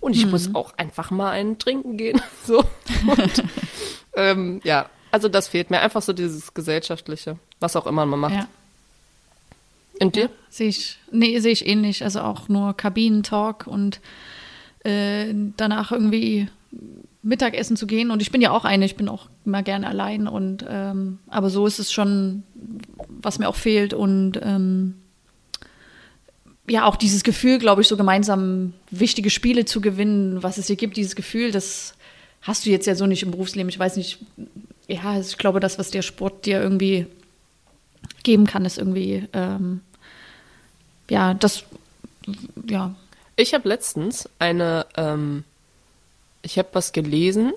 Und ich muss auch einfach mal einen trinken gehen. So. Und, ähm, ja, also das fehlt mir. Einfach so dieses Gesellschaftliche, was auch immer man macht. Ja, Und dir? sehe ich, nee, sehe ich ähnlich. Also auch nur Kabinentalk und äh, danach irgendwie Mittagessen zu gehen. Und ich bin ja auch eine, ich bin auch immer gerne allein. Und ähm, aber so ist es schon, was mir auch fehlt. Und ähm, ja, auch dieses Gefühl, glaube ich, so gemeinsam wichtige Spiele zu gewinnen, was es hier gibt, dieses Gefühl, das hast du jetzt ja so nicht im Berufsleben. Ich weiß nicht, ja, ich glaube, das, was der Sport dir irgendwie geben kann, ist irgendwie, ähm, ja, das, ja. Ich habe letztens eine, ähm, ich habe was gelesen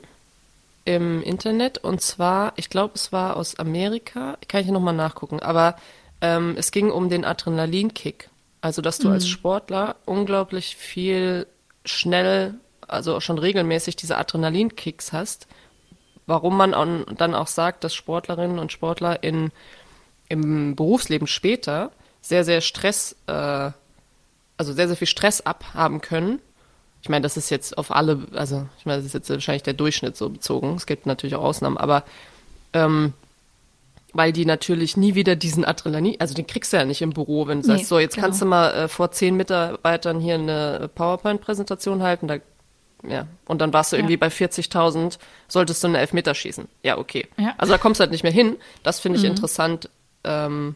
im Internet und zwar, ich glaube, es war aus Amerika, kann ich nochmal nachgucken, aber ähm, es ging um den Adrenalinkick. Also, dass du mhm. als Sportler unglaublich viel schnell, also schon regelmäßig diese Adrenalinkicks hast. Warum man dann auch sagt, dass Sportlerinnen und Sportler in, im Berufsleben später sehr, sehr Stress, äh, also sehr, sehr viel Stress abhaben können. Ich meine, das ist jetzt auf alle, also ich meine, das ist jetzt wahrscheinlich der Durchschnitt so bezogen. Es gibt natürlich auch Ausnahmen, aber ähm, weil die natürlich nie wieder diesen Adrenalin, also den kriegst du ja nicht im Büro, wenn du nee, sagst, so, jetzt genau. kannst du mal äh, vor zehn Mitarbeitern hier eine PowerPoint-Präsentation halten, da, ja, und dann warst du irgendwie bei 40.000, solltest du einen Elfmeter schießen. Ja, okay. Ja. Also da kommst du halt nicht mehr hin. Das finde ich mhm. interessant, ähm,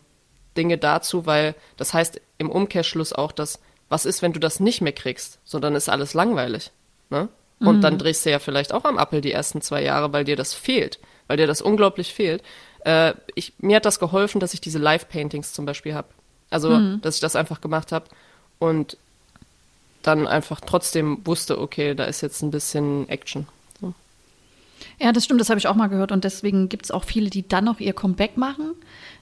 Dinge dazu, weil das heißt im Umkehrschluss auch, dass, was ist, wenn du das nicht mehr kriegst, so dann ist alles langweilig, ne? Und mhm. dann drehst du ja vielleicht auch am Appel die ersten zwei Jahre, weil dir das fehlt, weil dir das unglaublich fehlt. Äh, ich, mir hat das geholfen, dass ich diese Live-Paintings zum Beispiel habe. Also, mhm. dass ich das einfach gemacht habe und dann einfach trotzdem wusste, okay, da ist jetzt ein bisschen Action. So. Ja, das stimmt, das habe ich auch mal gehört. Und deswegen gibt es auch viele, die dann noch ihr Comeback machen.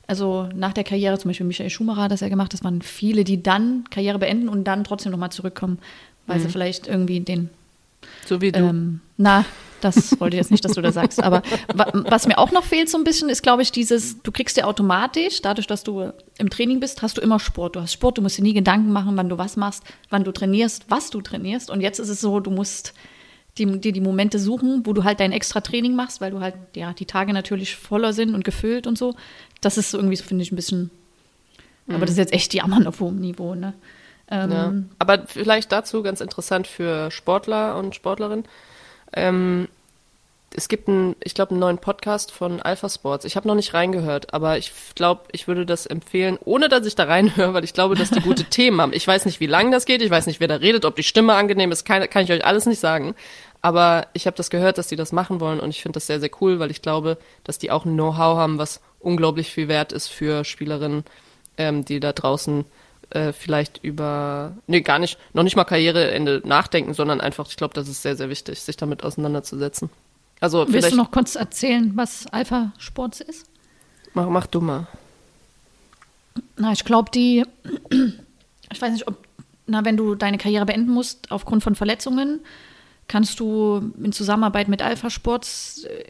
Also nach der Karriere, zum Beispiel Michael Schumacher hat das ja gemacht, das waren viele, die dann Karriere beenden und dann trotzdem nochmal zurückkommen, weil mhm. sie vielleicht irgendwie den. So wie du. Ähm, na, das wollte ich jetzt nicht, dass du das sagst. Aber was mir auch noch fehlt so ein bisschen, ist, glaube ich, dieses, du kriegst ja automatisch, dadurch, dass du im Training bist, hast du immer Sport. Du hast Sport, du musst dir nie Gedanken machen, wann du was machst, wann du trainierst, was du trainierst. Und jetzt ist es so, du musst dir die, die Momente suchen, wo du halt dein extra Training machst, weil du halt, ja, die Tage natürlich voller sind und gefüllt und so. Das ist irgendwie, finde ich, ein bisschen, mhm. aber das ist jetzt echt die Jammern auf hohem Niveau, ne? Ähm, ja. Aber vielleicht dazu ganz interessant für Sportler und Sportlerinnen. Ähm, es gibt einen, ich glaube, einen neuen Podcast von Alpha Sports. Ich habe noch nicht reingehört, aber ich glaube, ich würde das empfehlen, ohne dass ich da reinhöre, weil ich glaube, dass die gute Themen haben. Ich weiß nicht, wie lange das geht, ich weiß nicht, wer da redet, ob die Stimme angenehm ist, kann, kann ich euch alles nicht sagen. Aber ich habe das gehört, dass die das machen wollen und ich finde das sehr, sehr cool, weil ich glaube, dass die auch ein Know-how haben, was unglaublich viel wert ist für Spielerinnen, ähm, die da draußen äh, vielleicht über, nee, gar nicht, noch nicht mal Karriereende nachdenken, sondern einfach, ich glaube, das ist sehr, sehr wichtig, sich damit auseinanderzusetzen. Also Willst du noch kurz erzählen, was Alpha Sports ist? Mach, mach du mal. Na, ich glaube, die, ich weiß nicht, ob, na, wenn du deine Karriere beenden musst aufgrund von Verletzungen, kannst du in Zusammenarbeit mit Alpha Sports äh,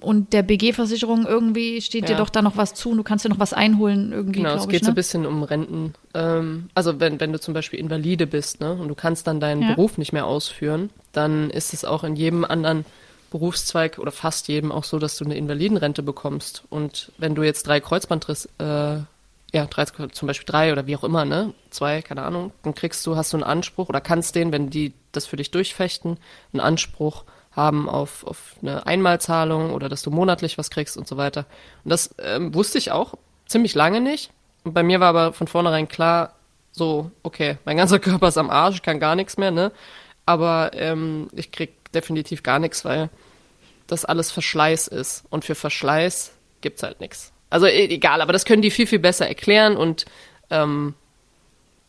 und der BG-Versicherung irgendwie steht ja. dir doch da noch was zu du kannst dir noch was einholen irgendwie. Genau, es geht ich, ne? so ein bisschen um Renten. Ähm, also wenn, wenn du zum Beispiel Invalide bist ne, und du kannst dann deinen ja. Beruf nicht mehr ausführen, dann ist es auch in jedem anderen Berufszweig oder fast jedem auch so, dass du eine Invalidenrente bekommst. Und wenn du jetzt drei Kreuzbandriss, äh, ja, drei, zum Beispiel drei oder wie auch immer, ne, zwei, keine Ahnung, dann kriegst du, hast du einen Anspruch oder kannst den, wenn die das für dich durchfechten, einen Anspruch haben auf, auf eine Einmalzahlung oder dass du monatlich was kriegst und so weiter. Und das ähm, wusste ich auch ziemlich lange nicht. Und bei mir war aber von vornherein klar, so, okay, mein ganzer Körper ist am Arsch, ich kann gar nichts mehr, ne? Aber ähm, ich krieg definitiv gar nichts, weil das alles Verschleiß ist. Und für Verschleiß gibt's halt nichts. Also e, egal, aber das können die viel, viel besser erklären und ähm,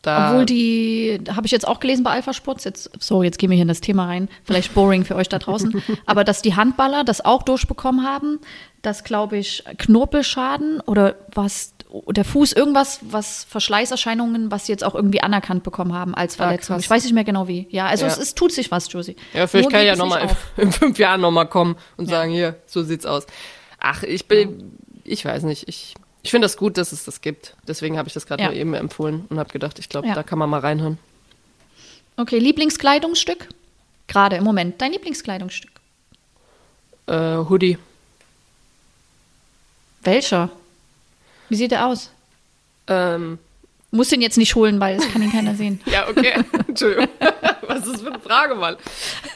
da Obwohl die, habe ich jetzt auch gelesen bei Alpha Sports, jetzt, so, jetzt gehen wir hier in das Thema rein, vielleicht boring für euch da draußen, aber dass die Handballer das auch durchbekommen haben, dass, glaube ich, Knorpelschaden oder was, der Fuß, irgendwas, was Verschleißerscheinungen, was sie jetzt auch irgendwie anerkannt bekommen haben als ah, Verletzung. Ah, ich weiß nicht mehr genau wie. Ja, also ja. Es, es, tut sich was, Josie. Ja, vielleicht Nur kann ich ja nochmal in, in fünf Jahren nochmal kommen und ja. sagen, hier, so sieht's aus. Ach, ich bin, ich weiß nicht, ich ich finde das gut, dass es das gibt. Deswegen habe ich das gerade ja. nur eben empfohlen und habe gedacht, ich glaube, ja. da kann man mal reinhören. Okay, Lieblingskleidungsstück? Gerade im Moment. Dein Lieblingskleidungsstück? Äh, Hoodie. Welcher? Wie sieht er aus? Ähm, Muss ihn jetzt nicht holen, weil es kann ihn keiner sehen. ja, okay. Entschuldigung. Was ist für eine Frage, Mann?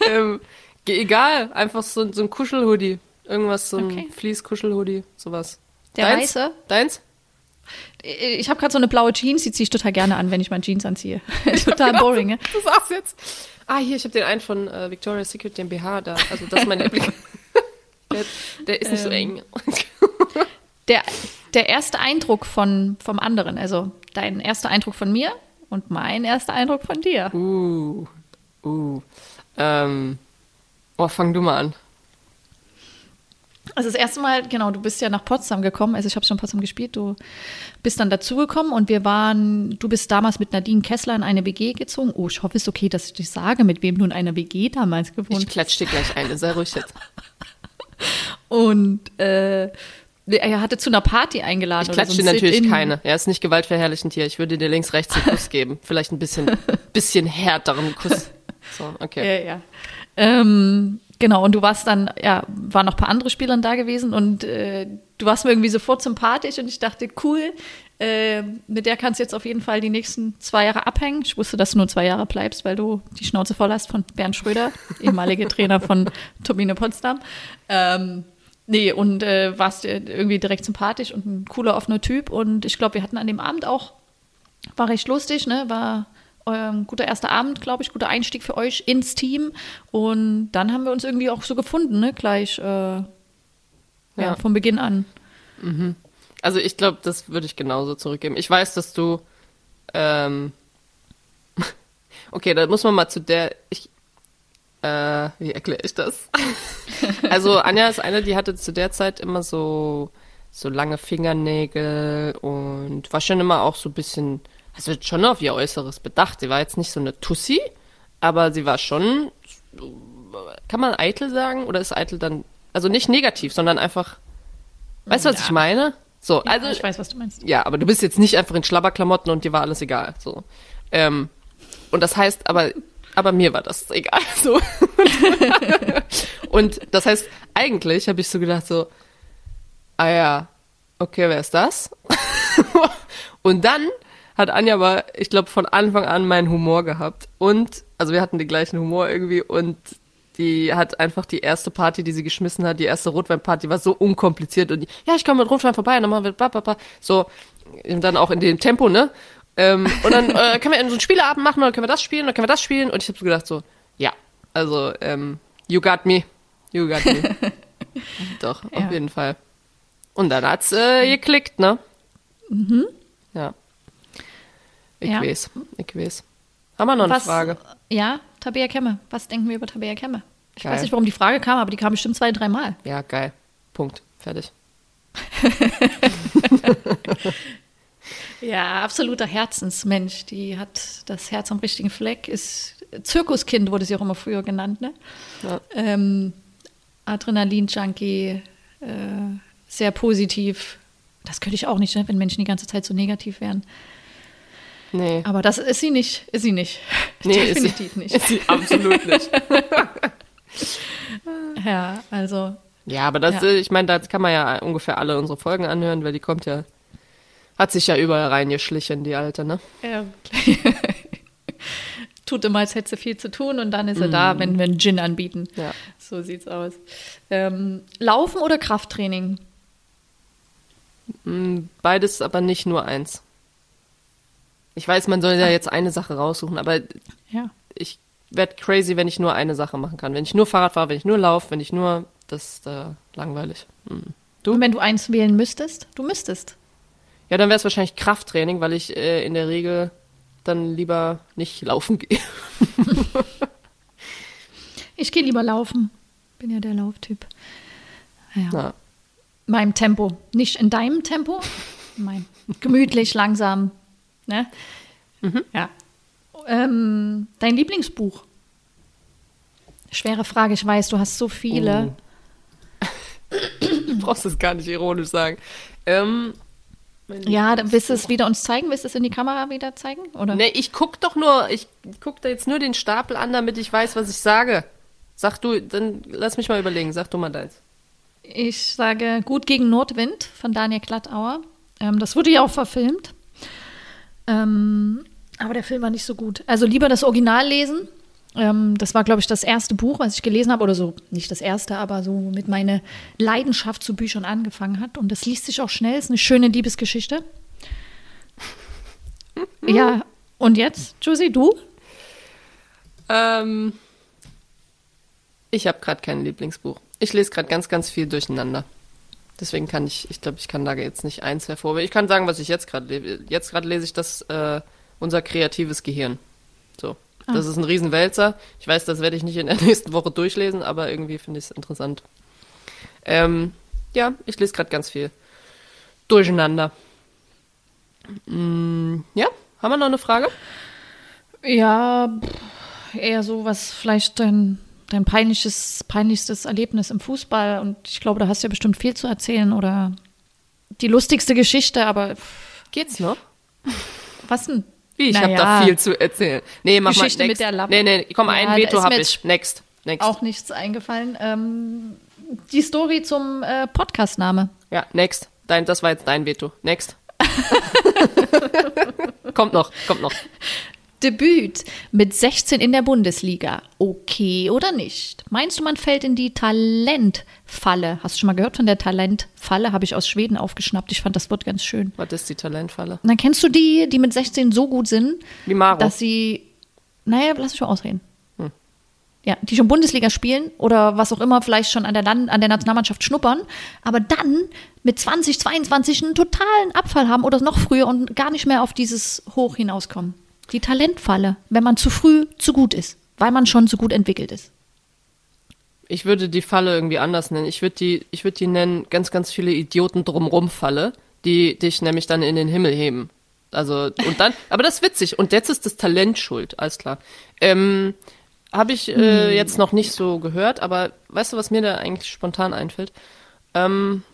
ähm, Egal, einfach so, so ein Kuschelhoodie. Irgendwas, so ein Okay. Fleece-Kuschelhoodie, sowas. Der Deins? weiße? Deins? Ich habe gerade so eine blaue Jeans, die ziehe ich total gerne an, wenn ich meine Jeans anziehe. total boring, ne? Du sagst jetzt. Ah, hier, ich habe den einen von äh, Victoria's Secret, den BH da. Also das ist mein Lieblings. der, der ist nicht so Ähm. eng. Der, der erste Eindruck von, vom anderen, also dein erster Eindruck von mir und mein erster Eindruck von dir. Uh, uh. Ähm, oh, fang du mal an. Also das erste Mal, genau, du bist ja nach Potsdam gekommen, also ich habe schon Potsdam gespielt, du bist dann dazugekommen und wir waren, du bist damals mit Nadine Kessler in eine WG gezogen. Oh, ich hoffe, es ist okay, dass ich dich sage, mit wem du in einer WG damals gewohnt Ich klatsch dir gleich eine, sei ruhig jetzt. Und äh, er hatte zu einer Party eingeladen. Ich klatsche so natürlich keine. Er ist nicht gewaltverherrlichend hier. Ich würde dir links, rechts einen Kuss geben. Vielleicht ein bisschen, bisschen härteren Kuss. So, okay. Ja, ja. Ähm, genau, und du warst dann, ja, waren noch ein paar andere Spieler da gewesen und äh, du warst mir irgendwie sofort sympathisch und ich dachte, cool, äh, mit der kannst du jetzt auf jeden Fall die nächsten zwei Jahre abhängen. Ich wusste, dass du nur zwei Jahre bleibst, weil du die Schnauze voll hast von Bernd Schröder, ehemaliger Trainer von Turbine Potsdam. Ähm, nee, und äh, warst dir irgendwie direkt sympathisch und ein cooler, offener Typ. Und ich glaube, wir hatten an dem Abend auch, war recht lustig, ne? War ähm, guter erster Abend, glaube ich, guter Einstieg für euch ins Team. Und dann haben wir uns irgendwie auch so gefunden, ne? Gleich äh, ja. Ja. von Beginn an. Also ich glaube, das würde ich genauso zurückgeben. Ich weiß, dass du. Ähm, okay, da muss man mal zu der. Ich, äh, wie erkläre ich das? also Anja ist eine, die hatte zu der Zeit immer so so lange Fingernägel und war schon immer auch so ein bisschen, also schon auf ihr Äußeres bedacht. Sie war jetzt nicht so eine Tussi, aber sie war schon, kann man eitel sagen oder ist eitel dann, also nicht negativ, sondern einfach, weißt du, was Ja. ich meine? So, Ja, also ich weiß, was du meinst. ja, aber du bist jetzt nicht einfach in Schlabberklamotten und dir war alles egal. So. Ähm, und das heißt, aber, aber mir war das egal. So. und das heißt, eigentlich habe ich so gedacht, so, ah ja, okay, wer ist das? und dann hat Anja aber, ich glaube, von Anfang an meinen Humor gehabt. Und, also wir hatten den gleichen Humor irgendwie und die hat einfach die erste Party, die sie geschmissen hat, die erste Rotweinparty, war so unkompliziert und die, ja, ich komme mit Rotwein vorbei, und dann machen wir bla, bla, bla. so und dann auch in dem Tempo, ne? Ähm, und dann äh, können wir so einen Spieleabend machen, oder können wir das spielen, oder können wir das spielen und ich habe so gedacht so, ja, also ähm, you got me, you got me, doch auf Ja. jeden Fall. Und dann hat's äh, geklickt, ne? Mhm. Ja. Ich Ja. weiß, ich weiß. Haben wir noch eine Was, Frage? Ja, Tabea Kemme. Was denken wir über Tabea Kemme? Ich Geil. weiß nicht, warum die Frage kam, aber die kam bestimmt zwei, dreimal. Ja, geil. Punkt. Fertig. Ja, absoluter Herzensmensch. Die hat das Herz am richtigen Fleck. Ist Zirkuskind wurde sie auch immer früher genannt, ne? Ja. Ähm, Adrenalin-Junkie, äh, sehr positiv. Das könnte ich auch nicht, ne, wenn Menschen die ganze Zeit so negativ wären. Nee. Aber das ist sie nicht. Ist sie nicht. Nee, ist sie- Definitiv nicht. Ist sie absolut nicht. Ja, also Ja, aber das, Ja. äh, ich meine, da kann man ja ungefähr alle unsere Folgen anhören, weil die kommt ja, hat sich ja überall reingeschlichen, die Alte, ne? Ja, tut immer, als hätte sie viel zu tun und dann ist er da, wenn wir einen Gin anbieten. Ja. So sieht's aus. Ähm, Laufen oder Krafttraining? Mm, Beides, aber nicht nur eins. Ich weiß, man soll ja jetzt eine Sache raussuchen, aber Ja. ich werde crazy, wenn ich nur eine Sache machen kann. Wenn ich nur Fahrrad fahre, wenn ich nur laufe, wenn ich nur, das ist äh, langweilig. Mm. Du? Und wenn du eins wählen müsstest? Du müsstest. Ja, dann wäre es wahrscheinlich Krafttraining, weil ich äh, in der Regel dann lieber nicht laufen gehe. Ich gehe lieber laufen. Bin ja der Lauftyp. Ja. Na, Meinem Tempo. Nicht in deinem Tempo. Mein. Gemütlich, langsam. Ne? Ja. Ähm, dein Lieblingsbuch? Schwere Frage, ich weiß, du hast so viele. du brauchst es gar nicht ironisch sagen. Ähm, Ja, dann willst du es wieder uns zeigen? Willst du es in die Kamera wieder zeigen? Oder? Nee, ich guck doch nur, ich guck da jetzt nur den Stapel an, damit ich weiß, was ich sage. Sag du, dann lass mich mal überlegen, sag du mal deins. Ich sage Gut gegen Nordwind von Daniel Glattauer. Ähm, das wurde ja auch verfilmt. Ähm, aber der Film war nicht so gut. Also lieber das Original lesen. Ähm, das war, glaube ich, das erste Buch, was ich gelesen habe, oder so, nicht das erste, aber so mit meiner Leidenschaft zu Büchern angefangen hat. Und das liest sich auch schnell, ist eine schöne Liebesgeschichte. ja, und jetzt, Josie, du? Ähm, ich habe gerade kein Lieblingsbuch. Ich lese gerade ganz, ganz viel durcheinander. Deswegen kann ich, ich glaube, ich kann da jetzt nicht eins hervorheben. Ich kann sagen, was ich jetzt gerade lese. Jetzt gerade lese ich das, äh, unser kreatives Gehirn. So. Ah. Das ist ein Riesenwälzer. Ich weiß, das werde ich nicht in der nächsten Woche durchlesen, aber irgendwie finde ich es interessant. Ähm, ja, ich lese gerade ganz viel. Durcheinander. Mm, ja, haben wir noch eine Frage? Ja, eher so, was vielleicht dein dein peinliches, peinlichstes Erlebnis im Fußball? Und ich glaube, da hast du ja bestimmt viel zu erzählen oder die lustigste Geschichte, aber. Geht's noch? Was denn? Wie, ich naja. habe da viel zu erzählen. Nee, mach Geschichte mal next. mit der Lampe. Nee, nee, komm, ja, ein Veto habe ich. Next. Next. Auch nichts eingefallen. Ähm, die Story zum äh, Podcast-Name. Ja, next. Dein, das war jetzt dein Veto. Next. kommt noch, kommt noch. Debüt mit 16 in der Bundesliga. Okay oder nicht? Meinst du, man fällt in die Talentfalle? Hast du schon mal gehört von der Talentfalle? Habe ich aus Schweden aufgeschnappt. Ich fand das Wort ganz schön. Was ist die Talentfalle? dann kennst du die, die mit 16 so gut sind, Wie Maro. dass sie. Naja, lass mich mal ausreden. Hm. Ja, die schon Bundesliga spielen oder was auch immer, vielleicht schon an der, Land an der Nationalmannschaft schnuppern, aber dann mit 20, 22 einen totalen Abfall haben oder noch früher und gar nicht mehr auf dieses Hoch hinauskommen. Die Talentfalle, wenn man zu früh zu gut ist, weil man schon zu gut entwickelt ist. Ich würde die Falle irgendwie anders nennen. Ich würde die, ich würde die nennen, ganz, ganz viele Idioten drumrum Falle, die dich nämlich dann in den Himmel heben. Also, und dann, aber das ist witzig. Und jetzt ist das Talent schuld, alles klar. Ähm, Habe ich äh, hm. jetzt noch nicht so gehört, aber weißt du, was mir da eigentlich spontan einfällt? Ähm,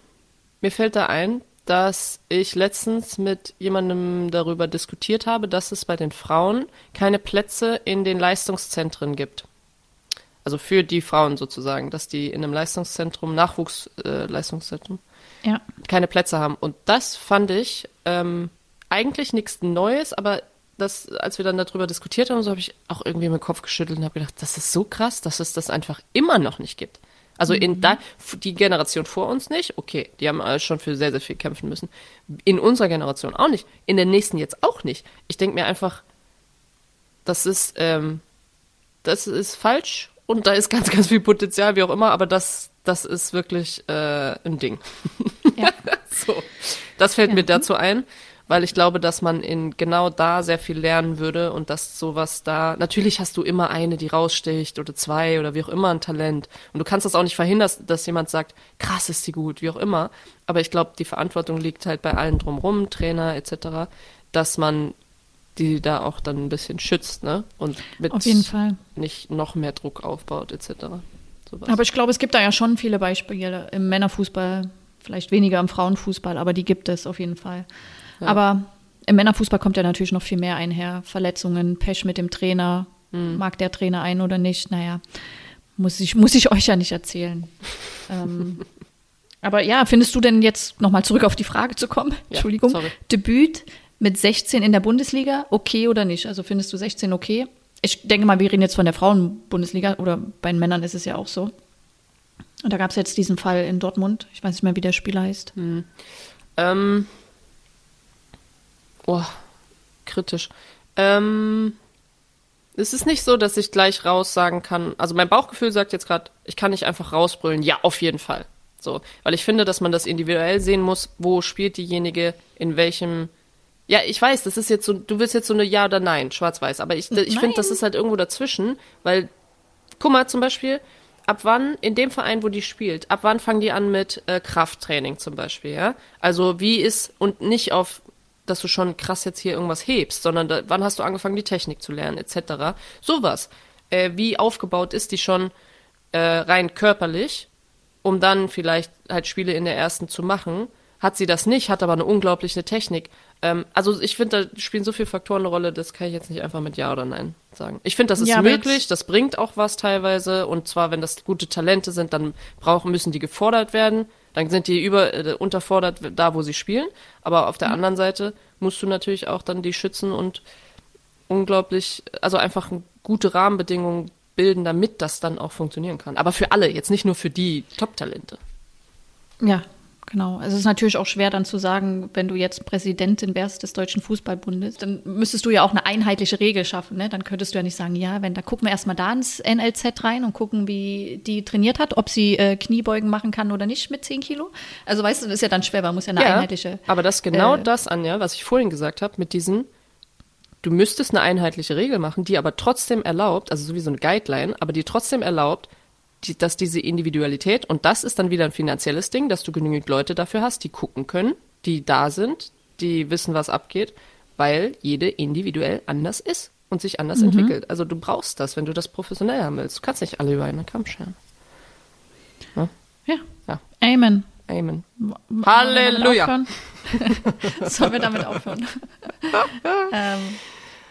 mir fällt da ein, dass ich letztens mit jemandem darüber diskutiert habe, dass es bei den Frauen keine Plätze in den Leistungszentren gibt. Also für die Frauen sozusagen, dass die in einem Leistungszentrum, Nachwuchsleistungszentrum, äh, ja. keine Plätze haben. Und das fand ich ähm, eigentlich nichts Neues, aber das, als wir dann darüber diskutiert haben, so habe ich auch irgendwie meinen Kopf geschüttelt und habe gedacht, das ist so krass, dass es das einfach immer noch nicht gibt. Also in mhm. da, die Generation vor uns nicht, okay, die haben schon für sehr, sehr viel kämpfen müssen. In unserer Generation auch nicht. In der nächsten jetzt auch nicht. Ich denke mir einfach, das ist, ähm, das ist falsch und da ist ganz, ganz viel Potenzial, wie auch immer, aber das, das ist wirklich äh, ein Ding. Ja. so. Das fällt ja. mir dazu ein weil ich glaube, dass man in genau da sehr viel lernen würde und dass sowas da, natürlich hast du immer eine, die raussticht oder zwei oder wie auch immer ein Talent und du kannst das auch nicht verhindern, dass jemand sagt, krass ist die gut, wie auch immer, aber ich glaube, die Verantwortung liegt halt bei allen drumrum, Trainer etc., dass man die da auch dann ein bisschen schützt, ne? Und mit Auf jeden Fall. nicht noch mehr Druck aufbaut, etc. Sowas. Aber ich glaube, es gibt da ja schon viele Beispiele im Männerfußball, vielleicht weniger im Frauenfußball, aber die gibt es auf jeden Fall. Aber im Männerfußball kommt ja natürlich noch viel mehr einher. Verletzungen, Pech mit dem Trainer. Mhm. Mag der Trainer ein oder nicht? Naja, muss ich, muss ich euch ja nicht erzählen. ähm, aber ja, findest du denn jetzt nochmal zurück auf die Frage zu kommen? Ja, Entschuldigung. Sorry. Debüt mit 16 in der Bundesliga, okay oder nicht? Also findest du 16 okay? Ich denke mal, wir reden jetzt von der Frauenbundesliga oder bei den Männern ist es ja auch so. Und da gab es jetzt diesen Fall in Dortmund. Ich weiß nicht mehr, wie der Spieler heißt. Mhm. Ähm, Oh, kritisch. Ähm, es ist nicht so, dass ich gleich raus sagen kann. Also mein Bauchgefühl sagt jetzt gerade, ich kann nicht einfach rausbrüllen. Ja, auf jeden Fall. So, weil ich finde, dass man das individuell sehen muss. Wo spielt diejenige in welchem? Ja, ich weiß, das ist jetzt so. Du willst jetzt so eine Ja oder Nein, Schwarz-Weiß. Aber ich, ich finde, das ist halt irgendwo dazwischen, weil, guck mal, zum Beispiel, ab wann in dem Verein, wo die spielt, ab wann fangen die an mit äh, Krafttraining zum Beispiel, ja? Also wie ist und nicht auf dass du schon krass jetzt hier irgendwas hebst, sondern da, wann hast du angefangen, die Technik zu lernen, etc. Sowas. Äh, wie aufgebaut ist die schon äh, rein körperlich, um dann vielleicht halt Spiele in der ersten zu machen? Hat sie das nicht, hat aber eine unglaubliche Technik. Ähm, also ich finde, da spielen so viele Faktoren eine Rolle, das kann ich jetzt nicht einfach mit Ja oder Nein sagen. Ich finde, das ist ja, möglich, das bringt auch was teilweise. Und zwar, wenn das gute Talente sind, dann brauchen, müssen die gefordert werden. Dann sind die über, äh, unterfordert da, wo sie spielen. Aber auf der mhm. anderen Seite musst du natürlich auch dann die schützen und unglaublich, also einfach gute Rahmenbedingungen bilden, damit das dann auch funktionieren kann. Aber für alle, jetzt nicht nur für die Top-Talente. Ja, Genau. Also es ist natürlich auch schwer dann zu sagen, wenn du jetzt Präsidentin wärst des Deutschen Fußballbundes, dann müsstest du ja auch eine einheitliche Regel schaffen. Ne? Dann könntest du ja nicht sagen, ja, wenn da gucken wir erstmal da ins NLZ rein und gucken, wie die trainiert hat, ob sie äh, Kniebeugen machen kann oder nicht mit 10 Kilo. Also weißt du, das ist ja dann schwer, man muss ja eine Ja, einheitliche. aber das ist genau äh, das, Anja, was ich vorhin gesagt habe, mit diesen, du müsstest eine einheitliche Regel machen, die aber trotzdem erlaubt, also so wie so eine Guideline, aber die trotzdem erlaubt, die, dass diese Individualität, und das ist dann wieder ein finanzielles Ding, dass du genügend Leute dafür hast, die gucken können, die da sind, die wissen, was abgeht, weil jede individuell anders ist und sich anders Mhm. entwickelt. Also du brauchst das, wenn du das professionell haben willst. Du kannst nicht alle über einen Kamm scheren. Ja. Ja. Amen. Amen. Damit Halleluja. Sollen wir damit aufhören? ähm,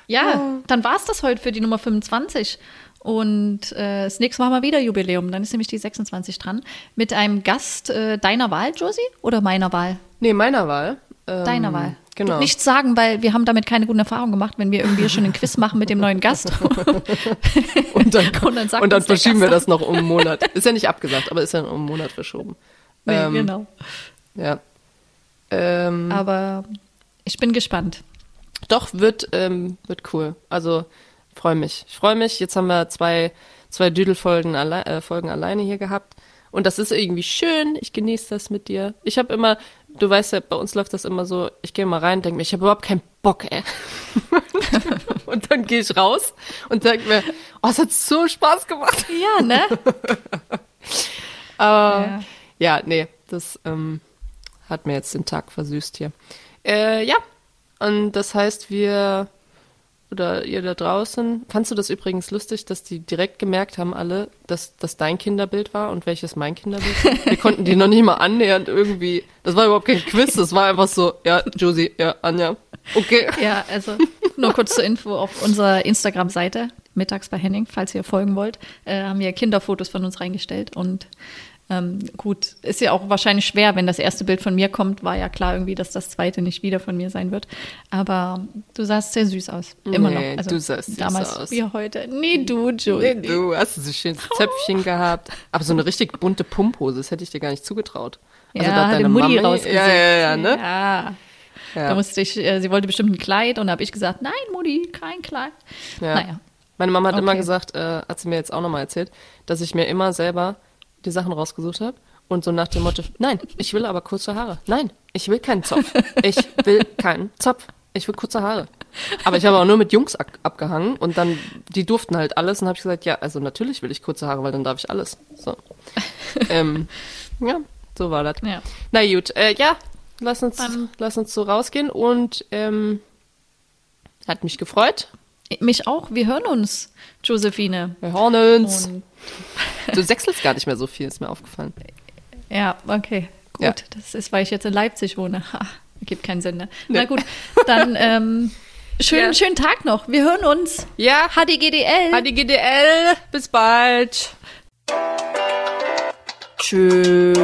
ja, dann war es das heute für die Nummer 25. Und äh, das nächste Mal haben wir wieder Jubiläum. Dann ist nämlich die 26 dran. Mit einem Gast äh, deiner Wahl, Josie? Oder meiner Wahl? Nee, meiner Wahl. Ähm, Deiner Wahl. Genau. Nichts sagen, weil wir haben damit keine guten Erfahrungen gemacht, wenn wir irgendwie schon einen Quiz machen mit dem neuen Gast. Und dann, Und dann und dann verschieben wir das noch um einen Monat. Ist ja nicht abgesagt, aber ist ja um einen Monat verschoben. nee, ähm, genau. Ja. Ähm, Aber ich bin gespannt. Doch, wird, ähm, wird cool. Also freue mich. Ich freue mich. Jetzt haben wir zwei, zwei Düdelfolgen alle, äh, Folgen alleine hier gehabt. Und das ist irgendwie schön. Ich genieße das mit dir. Ich habe immer, du weißt ja, bei uns läuft das immer so, ich gehe mal rein, denke mir, ich habe überhaupt keinen Bock, ey. und dann gehe ich raus und denke mir, oh, es hat so Spaß gemacht. Ja, ne? Aber Ja. ja, nee, das ähm, hat mir jetzt den Tag versüßt hier. Äh, ja, und das heißt, wir oder ihr da draußen, fandst du das übrigens lustig, dass die direkt gemerkt haben alle, dass das dein Kinderbild war und welches mein Kinderbild war? Wir konnten die noch nicht mal annähernd irgendwie, das war überhaupt kein Quiz, das war einfach so, ja, Josie, ja, Anja, okay. Ja, also nur kurz zur Info auf unserer Instagram-Seite, mittags bei Henning, falls ihr folgen wollt, äh, haben wir Kinderfotos von uns reingestellt. Und ähm, gut, ist ja auch wahrscheinlich schwer, wenn das erste Bild von mir kommt, war ja klar irgendwie, dass das zweite nicht wieder von mir sein wird. Aber du sahst sehr süß aus. Immer Nee, noch. Also du sahst süß damals aus. wie heute. Nee, du, Julie. Du hast so schönes Zöpfchen gehabt, aber so eine richtig bunte Pumphose, das hätte ich dir gar nicht zugetraut. Also ja, da hat deine Mutti rausgesucht. Ja, ja, ja, ne? Ja. Ja. Da musste ich, äh, sie wollte bestimmt ein Kleid und da habe ich gesagt, nein, Mutti, kein Kleid. Ja. Naja. Meine Mama hat immer Okay. gesagt, äh, hat sie mir jetzt auch nochmal erzählt, dass ich mir immer selber die Sachen rausgesucht habe und so nach dem Motto, nein, ich will aber kurze Haare. Nein, ich will keinen Zopf. Ich will keinen Zopf. Ich will kurze Haare. Aber ich habe auch nur mit Jungs ab abgehangen und dann, die durften halt alles und habe ich gesagt, ja, also natürlich will ich kurze Haare, weil dann darf ich alles. So. ähm, ja, so war das. Ja. Na gut, äh, ja, lass uns, lass uns so rausgehen und ähm, hat mich gefreut. Mich auch. Wir hören uns, Josephine. Wir hören uns. Und Du sechselst gar nicht mehr so viel, ist mir aufgefallen. ja, okay. Gut. Ja. Das ist, weil ich jetzt in Leipzig wohne. Ha, gibt keinen Sinn. Ne? Na gut, dann ähm, schönen, Ja. schönen Tag noch. Wir hören uns. Ja, HDGDL. HDGDL, bis bald. Tschüss.